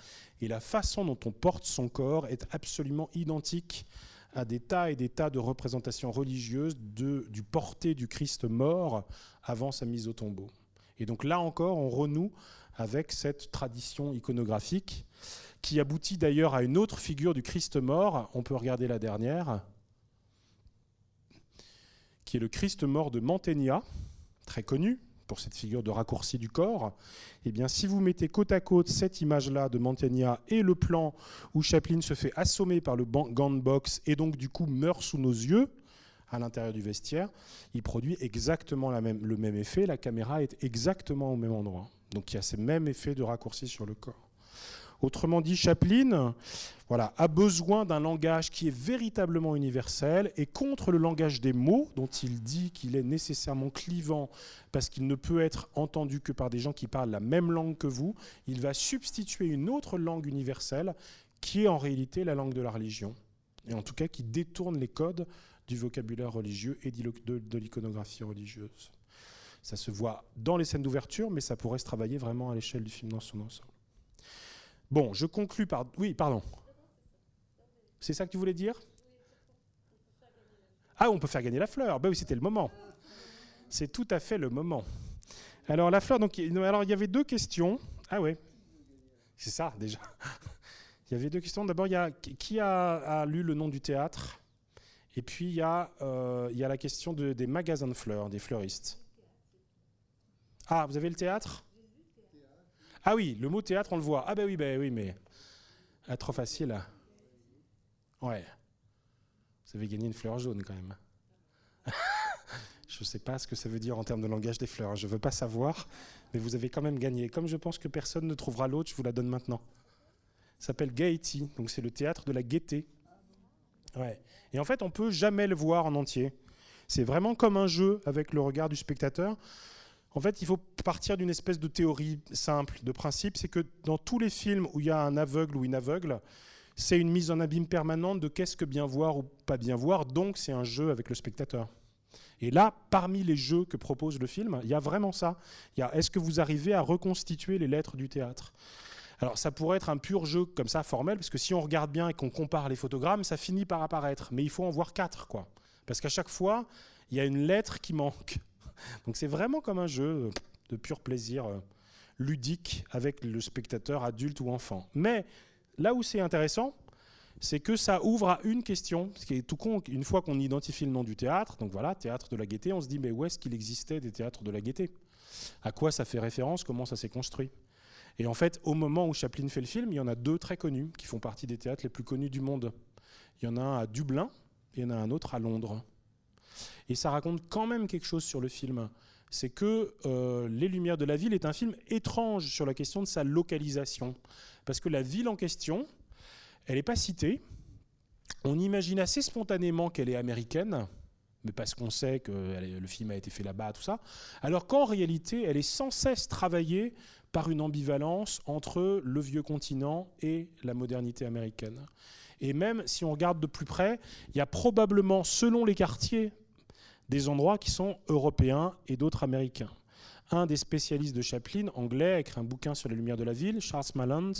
A: et la façon dont on porte son corps est absolument identique à des tas et des tas de représentations religieuses du porté du Christ mort avant sa mise au tombeau. Et donc là encore, on renoue avec cette tradition iconographique qui aboutit d'ailleurs à une autre figure du Christ mort. On peut regarder la dernière, qui est le Christ mort de Mantegna, très connu pour cette figure de raccourci du corps, eh bien, si vous mettez côte à côte cette image-là de Mantegna et le plan où Chaplin se fait assommer par le gant de boxe et donc du coup meurt sous nos yeux à l'intérieur du vestiaire, il produit exactement le même effet. La caméra est exactement au même endroit. Donc il y a ce même effet de raccourci sur le corps. Autrement dit, Chaplin a besoin d'un langage qui est véritablement universel et contre le langage des mots, dont il dit qu'il est nécessairement clivant parce qu'il ne peut être entendu que par des gens qui parlent la même langue que vous, il va substituer une autre langue universelle qui est en réalité la langue de la religion, et en tout cas qui détourne les codes du vocabulaire religieux et de, l'iconographie religieuse. Ça se voit dans les scènes d'ouverture, mais ça pourrait se travailler vraiment à l'échelle du film dans son ensemble. Bon, je conclus par... Oui, pardon. C'est ça que tu voulais dire? Ah, on peut faire gagner la fleur. Ben oui, c'était le moment. C'est tout à fait le moment. Alors la fleur, donc, alors il y avait deux questions. Ah ouais, c'est ça déjà. Il y avait deux questions. D'abord, il y a qui a, lu le nom du théâtre? Et puis il y a, euh, il y a la question des magasins de fleurs, des fleuristes. Ah, vous avez le théâtre? Ah oui, le mot théâtre, on le voit. Ah ben oui, ben oui, mais ah, trop facile. Ouais. Vous avez gagné une fleur jaune quand même. je ne sais pas ce que ça veut dire en termes de langage des fleurs. Je ne veux pas savoir, mais vous avez quand même gagné. Comme je pense que personne ne trouvera l'autre, je vous la donne maintenant. Ça s'appelle Gaiety, donc c'est le théâtre de la gaieté. Ouais. Et en fait, on peut jamais le voir en entier. C'est vraiment comme un jeu avec le regard du spectateur. En fait, il faut partir d'une espèce de théorie simple, de principe, c'est que dans tous les films où il y a un aveugle ou une aveugle, c'est une mise en abîme permanente de qu'est-ce que bien voir ou pas bien voir, donc c'est un jeu avec le spectateur. Et là, parmi les jeux que propose le film, il y a vraiment ça. Il y a est-ce que vous arrivez à reconstituer les lettres du théâtre? Alors ça pourrait être un pur jeu comme ça, formel, parce que si on regarde bien et qu'on compare les photogrammes, ça finit par apparaître. Mais il faut en voir quatre, quoi. Parce qu'à chaque fois, il y a une lettre qui manque. Donc c'est vraiment comme un jeu de pur plaisir euh, ludique avec le spectateur adulte ou enfant. Mais Là où c'est intéressant, c'est que ça ouvre à une question, qui est tout con, une fois qu'on identifie le nom du théâtre, donc voilà, théâtre de la gaieté, on se dit mais où est-ce qu'il existait des théâtres de la gaieté À quoi ça fait référence? Comment ça s'est construit? Et en fait, au moment où Chaplin fait le film, il y en a deux très connus qui font partie des théâtres les plus connus du monde. Il y en a un à Dublin et il y en a un autre à Londres. Et ça raconte quand même quelque chose sur le film. C'est que euh, Les Lumières de la Ville est un film étrange sur la question de sa localisation. Parce que la ville en question, elle n'est pas citée. On imagine assez spontanément qu'elle est américaine, mais parce qu'on sait que le film a été fait là-bas, tout ça. Alors qu'en réalité, elle est sans cesse travaillée par une ambivalence entre le vieux continent et la modernité américaine. Et même si on regarde de plus près, il y a probablement, selon les quartiers, des endroits qui sont européens et d'autres américains. Un des spécialistes de Chaplin, anglais, a écrit un bouquin sur les lumières de la ville, Charles Malland,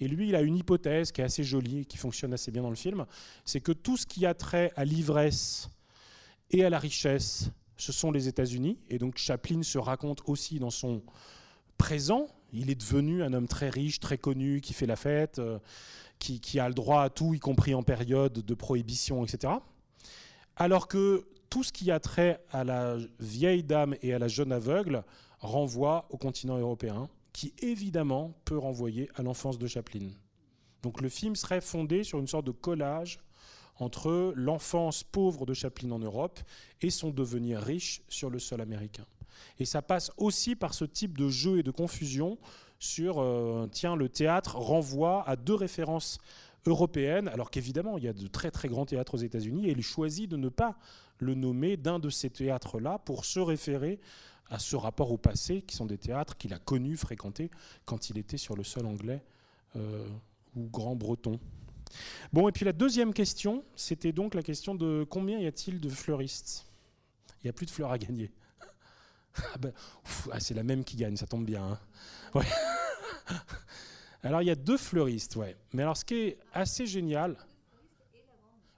A: et lui, il a une hypothèse qui est assez jolie, qui fonctionne assez bien dans le film, c'est que tout ce qui a trait à l'ivresse et à la richesse, ce sont les États-Unis, et donc Chaplin se raconte aussi dans son présent, il est devenu un homme très riche, très connu, qui fait la fête, euh, qui, qui a le droit à tout, y compris en période de prohibition, etc. Alors que tout ce qui a trait à la vieille dame et à la jeune aveugle, renvoie au continent européen, qui évidemment peut renvoyer à l'enfance de Chaplin. Donc le film serait fondé sur une sorte de collage entre l'enfance pauvre de Chaplin en Europe et son devenir riche sur le sol américain. Et ça passe aussi par ce type de jeu et de confusion sur, euh, tiens, le théâtre renvoie à deux références européennes, alors qu'évidemment, il y a de très très grands théâtres aux États-Unis, et il choisit de ne pas le nommer d'un de ces théâtres-là pour se référer à ce rapport au passé, qui sont des théâtres qu'il a connus, fréquentés, quand il était sur le sol anglais euh, ou grand breton. Bon, et puis la deuxième question, c'était donc la question de combien y a-t-il de fleuristes? Il n'y a plus de fleurs à gagner. Ah ben, ah, c'est la même qui gagne, ça tombe bien. Hein. Alors il y a deux fleuristes, ouais. Mais alors ce qui est assez génial,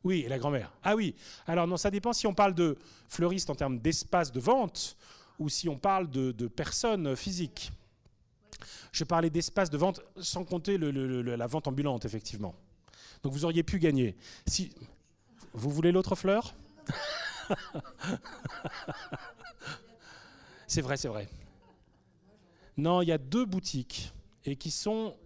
A: oui, et la grand-mère. Ah oui. Alors non, ça dépend si on parle de fleuristes en termes d'espace de vente ou si on parle de, personnes physiques. Je parlais d'espace de vente sans compter la vente ambulante, effectivement. Donc vous auriez pu gagner. Si vous voulez l'autre fleur? C'est vrai, c'est vrai. Non, il y a deux boutiques et qui sont.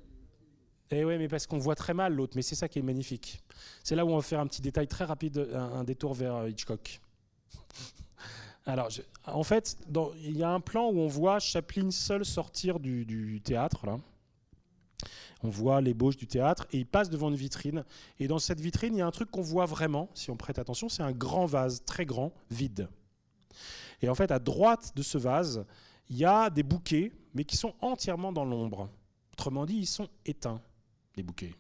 A: Eh oui, mais parce qu'on voit très mal l'autre, mais c'est ça qui est magnifique. C'est là où on va faire un petit détail très rapide, un détour vers Hitchcock. Alors, en fait, il y a un plan où on voit Chaplin seul sortir du, théâtre. Là. On voit l'ébauche du théâtre et il passe devant une vitrine. Et dans cette vitrine, il y a un truc qu'on voit vraiment, si on prête attention, c'est un grand vase, très grand, vide. Et en fait, à droite de ce vase, il y a des bouquets, mais qui sont entièrement dans l'ombre. Autrement dit, ils sont éteints, bouquets.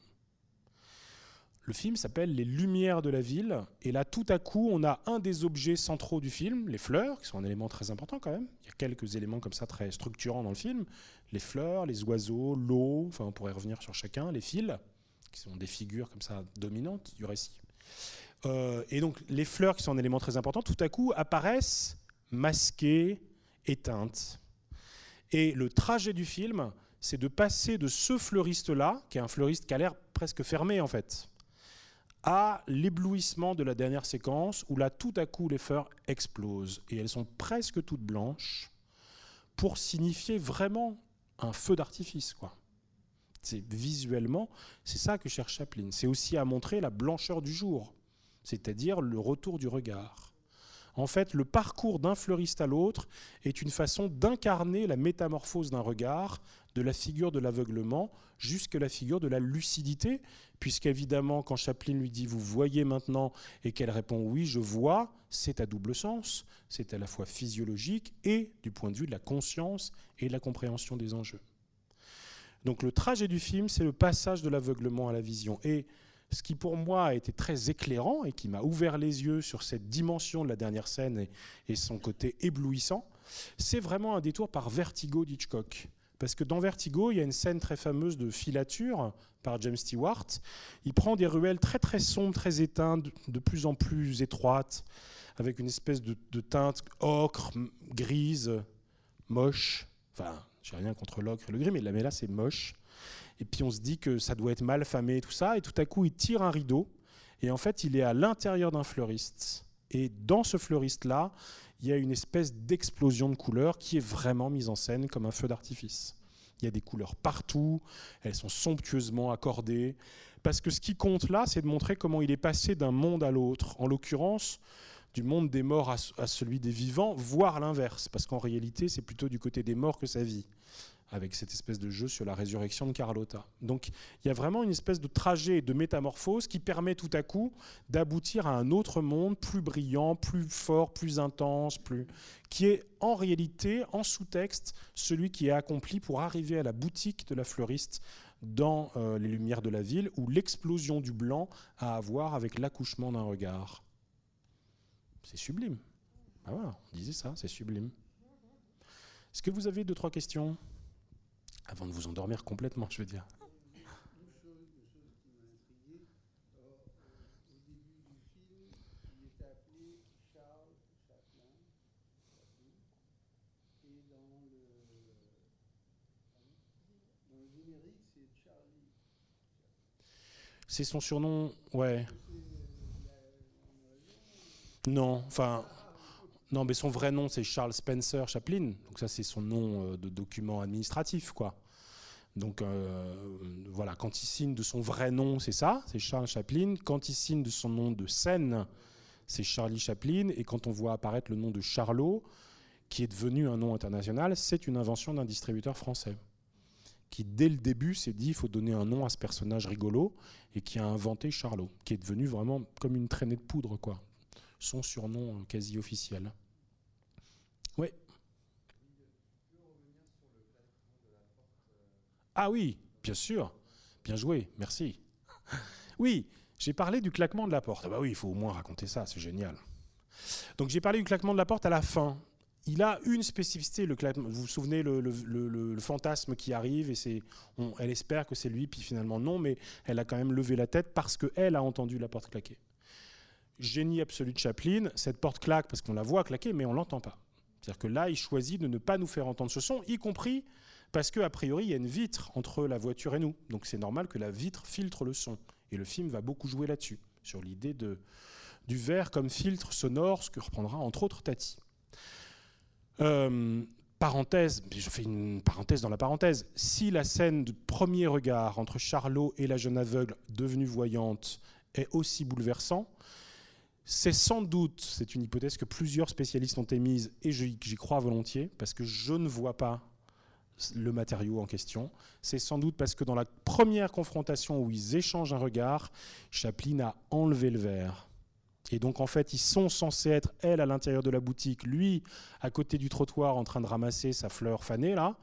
A: Le film s'appelle Les Lumières de la ville, et là, tout à coup, on a un des objets centraux du film, les fleurs, qui sont un élément très important quand même. Il y a quelques éléments comme ça très structurants dans le film. Les fleurs, les oiseaux, l'eau, enfin on pourrait revenir sur chacun, les fils, qui sont des figures comme ça dominantes du récit. Euh, et donc les fleurs, qui sont un élément très important, tout à coup apparaissent masquées, éteintes. Et le trajet du film, c'est de passer de ce fleuriste-là, qui est un fleuriste qui a l'air presque fermé en fait, à l'éblouissement de la dernière séquence où là tout à coup les fleurs explosent et elles sont presque toutes blanches pour signifier vraiment un feu d'artifice quoi. C'est visuellement, c'est ça que cherche Chaplin. C'est aussi à montrer la blancheur du jour, c'est-à-dire le retour du regard. En fait, le parcours d'un fleuriste à l'autre est une façon d'incarner la métamorphose d'un regard, de la figure de l'aveuglement jusqu'à la figure de la lucidité, puisqu'évidemment, quand Chaplin lui dit Vous voyez maintenant et qu'elle répond Oui, je vois, c'est à double sens. C'est à la fois physiologique et du point de vue de la conscience et de la compréhension des enjeux. Donc le trajet du film, c'est le passage de l'aveuglement à la vision. Et ce qui pour moi a été très éclairant et qui m'a ouvert les yeux sur cette dimension de la dernière scène et, son côté éblouissant, c'est vraiment un détour par Vertigo d'Hitchcock. Parce que dans Vertigo, il y a une scène très fameuse de filature par James Stewart. Il prend des ruelles très très sombres, très éteintes, de plus en plus étroites, avec une espèce de, teinte ocre, grise, moche. Enfin, j'ai rien contre l'ocre et le gris, mais là, mais là c'est moche. Et puis on se dit que ça doit être mal famé, tout ça. Et tout à coup, il tire un rideau. Et en fait, il est à l'intérieur d'un fleuriste. Et dans ce fleuriste-là, il y a une espèce d'explosion de couleurs qui est vraiment mise en scène comme un feu d'artifice. Il y a des couleurs partout, elles sont somptueusement accordées, parce que ce qui compte là, c'est de montrer comment il est passé d'un monde à l'autre, en l'occurrence du monde des morts à, celui des vivants, voire l'inverse, parce qu'en réalité, c'est plutôt du côté des morts que sa vie avec cette espèce de jeu sur la résurrection de Carlotta. Donc il y a vraiment une espèce de trajet de métamorphose qui permet tout à coup d'aboutir à un autre monde plus brillant, plus fort, plus intense, plus qui est en réalité, en sous-texte, celui qui est accompli pour arriver à la boutique de la fleuriste dans euh, les lumières de la ville, où l'explosion du blanc a à voir avec l'accouchement d'un regard. C'est sublime. Ah on disait ça, c'est sublime. Est-ce que vous avez deux, trois questions? Avant de vous endormir complètement, je veux dire. C'est son surnom, ouais. Non, enfin, non, mais son vrai nom, c'est Charles Spencer Chaplin. Donc ça, c'est son nom euh, de document administratif, quoi. Donc euh, voilà, quand il signe de son vrai nom, c'est ça, c'est Charles Chaplin. Quand il signe de son nom de scène, c'est Charlie Chaplin. Et quand on voit apparaître le nom de Charlot, qui est devenu un nom international, c'est une invention d'un distributeur français qui dès le début s'est dit il faut donner un nom à ce personnage rigolo et qui a inventé Charlot, qui est devenu vraiment comme une traînée de poudre quoi son surnom quasi officiel. Oui. Ah oui, bien sûr. Bien joué, merci. Oui, j'ai parlé du claquement de la porte. Ah bah oui, il faut au moins raconter ça, c'est génial. Donc j'ai parlé du claquement de la porte à la fin. Il a une spécificité, le claquement. Vous vous souvenez le, fantasme qui arrive et c'est, elle espère que c'est lui, puis finalement non, mais elle a quand même levé la tête parce qu'elle a entendu la porte claquer génie absolu de Chaplin, cette porte claque parce qu'on la voit claquer, mais on l'entend pas. C'est-à-dire que là, il choisit de ne pas nous faire entendre ce son, y compris parce qu'a priori, il y a une vitre entre la voiture et nous. Donc c'est normal que la vitre filtre le son. Et le film va beaucoup jouer là-dessus, sur l'idée du verre comme filtre sonore, ce que reprendra entre autres Tati. Euh, parenthèse, je fais une parenthèse dans la parenthèse, si la scène de premier regard entre Charlot et la jeune aveugle devenue voyante est aussi bouleversant, c'est sans doute, c'est une hypothèse que plusieurs spécialistes ont émise, et j'y crois volontiers, parce que je ne vois pas le matériau en question. C'est sans doute parce que dans la première confrontation où ils échangent un regard, Chaplin a enlevé le verre. Et donc en fait, ils sont censés être, elle, à l'intérieur de la boutique, lui, à côté du trottoir, en train de ramasser sa fleur fanée, là.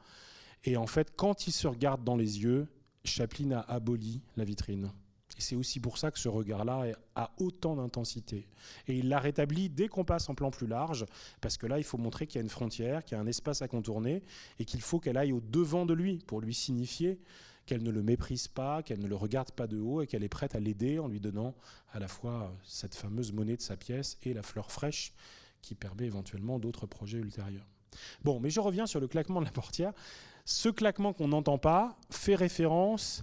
A: Et en fait, quand ils se regardent dans les yeux, Chaplin a aboli la vitrine. C'est aussi pour ça que ce regard-là a autant d'intensité. Et il l'a rétabli dès qu'on passe en plan plus large, parce que là, il faut montrer qu'il y a une frontière, qu'il y a un espace à contourner, et qu'il faut qu'elle aille au devant de lui pour lui signifier qu'elle ne le méprise pas, qu'elle ne le regarde pas de haut, et qu'elle est prête à l'aider en lui donnant à la fois cette fameuse monnaie de sa pièce et la fleur fraîche qui permet éventuellement d'autres projets ultérieurs. Bon, mais je reviens sur le claquement de la portière. Ce claquement qu'on n'entend pas fait référence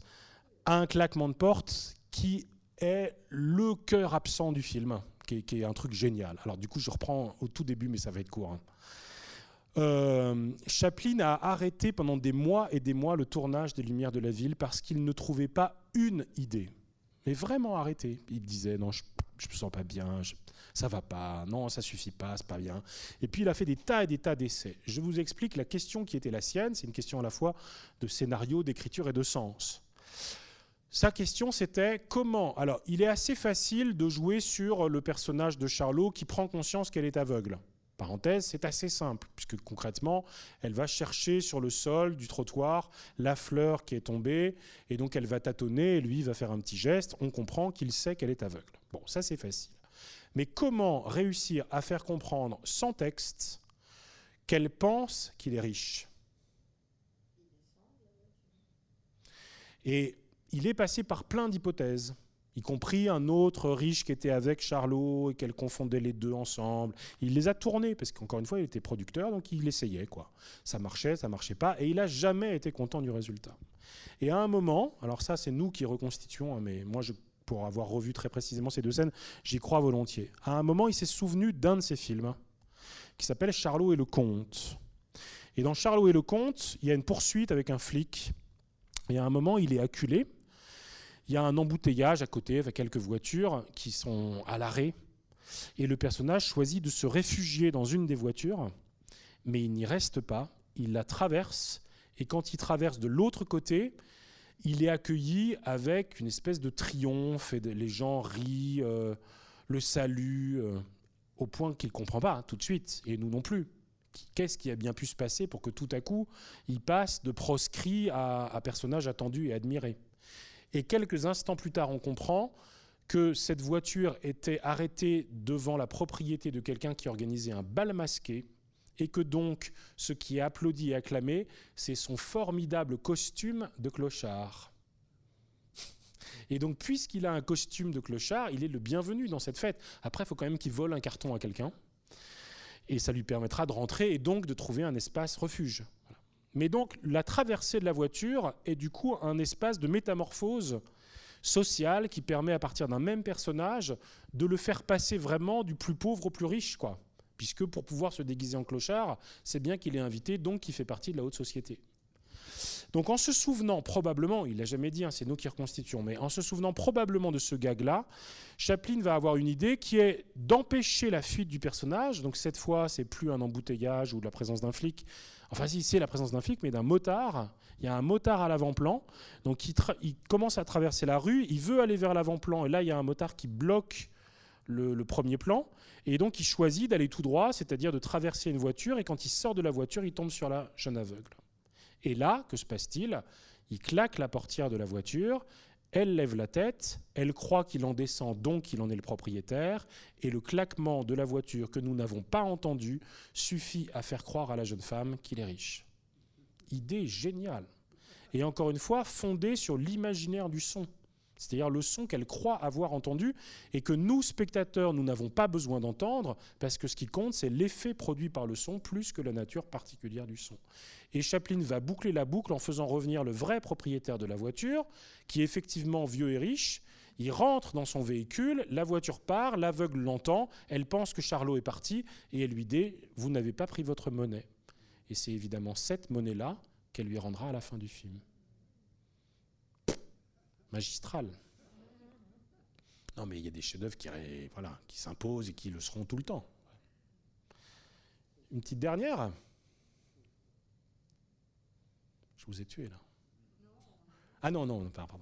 A: à un claquement de porte qui est le cœur absent du film, qui est, un truc génial. Alors du coup, je reprends au tout début, mais ça va être court. Hein. Euh, Chaplin a arrêté pendant des mois et des mois le tournage des Lumières de la ville parce qu'il ne trouvait pas une idée. Mais vraiment arrêté. Il disait non, je, ne me sens pas bien, ça ça va pas, non, ça suffit pas, c'est pas bien. Et puis il a fait des tas et des tas d'essais. Je vous explique la question qui était la sienne. C'est une question à la fois de scénario, d'écriture et de sens. Sa question, c'était comment? Alors, il est assez facile de jouer sur le personnage de Charlot qui prend conscience qu'elle est aveugle. Parenthèse, c'est assez simple, puisque concrètement, elle va chercher sur le sol du trottoir la fleur qui est tombée, et donc elle va tâtonner, et lui va faire un petit geste, on comprend qu'il sait qu'elle est aveugle. Bon, ça c'est facile. Mais comment réussir à faire comprendre sans texte qu'elle pense qu'il est riche? Et il est passé par plein d'hypothèses, y compris un autre riche qui était avec Charlot et qu'elle confondait les deux ensemble. Il les a tournés, parce qu'encore une fois, il était producteur, donc il essayait. Quoi. Ça marchait, ça marchait pas, et il n'a jamais été content du résultat. Et à un moment, alors ça c'est nous qui reconstituons, hein, mais moi je, pour avoir revu très précisément ces deux scènes, j'y crois volontiers. À un moment, il s'est souvenu d'un de ses films, qui s'appelle Charlot et le comte. Et dans Charlot et le comte, il y a une poursuite avec un flic. Et à un moment, il est acculé il y a un embouteillage à côté avec quelques voitures qui sont à l'arrêt. Et le personnage choisit de se réfugier dans une des voitures, mais il n'y reste pas. Il la traverse. Et quand il traverse de l'autre côté, il est accueilli avec une espèce de triomphe. Et les gens rient, euh, le saluent, euh, au point qu'il ne comprend pas hein, tout de suite. Et nous non plus. Qu'est-ce qui a bien pu se passer pour que tout à coup, il passe de proscrit à, à personnage attendu et admiré et quelques instants plus tard, on comprend que cette voiture était arrêtée devant la propriété de quelqu'un qui organisait un bal masqué et que donc ce qui est applaudi et acclamé, c'est son formidable costume de clochard. Et donc, puisqu'il a un costume de clochard, il est le bienvenu dans cette fête. Après, il faut quand même qu'il vole un carton à quelqu'un. Et ça lui permettra de rentrer et donc de trouver un espace refuge. Mais donc la traversée de la voiture est du coup un espace de métamorphose sociale qui permet à partir d'un même personnage de le faire passer vraiment du plus pauvre au plus riche, quoi. Puisque pour pouvoir se déguiser en clochard, c'est bien qu'il est invité, donc qu'il fait partie de la haute société. Donc en se souvenant probablement, il l'a jamais dit, hein, c'est nous qui reconstituons, mais en se souvenant probablement de ce gag-là, Chaplin va avoir une idée qui est d'empêcher la fuite du personnage. Donc cette fois, c'est plus un embouteillage ou la présence d'un flic, Enfin, si c'est la présence d'un flic, mais d'un motard. Il y a un motard à l'avant-plan. Donc, il, commence à traverser la rue. Il veut aller vers l'avant-plan. Et là, il y a un motard qui bloque le, premier plan. Et donc, il choisit d'aller tout droit, c'est-à-dire de traverser une voiture. Et quand il sort de la voiture, il tombe sur la jeune aveugle. Et là, que se passe-t-il? Il claque la portière de la voiture. Elle lève la tête, elle croit qu'il en descend, donc qu'il en est le propriétaire, et le claquement de la voiture que nous n'avons pas entendu suffit à faire croire à la jeune femme qu'il est riche. Idée géniale. Et encore une fois, fondée sur l'imaginaire du son c'est-à-dire le son qu'elle croit avoir entendu et que nous, spectateurs, nous n'avons pas besoin d'entendre, parce que ce qui compte, c'est l'effet produit par le son plus que la nature particulière du son. Et Chaplin va boucler la boucle en faisant revenir le vrai propriétaire de la voiture, qui est effectivement vieux et riche. Il rentre dans son véhicule, la voiture part, l'aveugle l'entend, elle pense que Charlot est parti, et elle lui dit Vous n'avez pas pris votre monnaie. Et c'est évidemment cette monnaie-là qu'elle lui rendra à la fin du film magistral. Non, mais il y a des chefs-d'œuvre qui, voilà, qui s'imposent et qui le seront tout le temps. Une petite dernière. Je vous ai tué là. Ah non, non, pardon.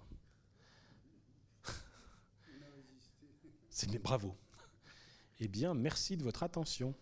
A: C'est bravo. Eh bien, merci de votre attention.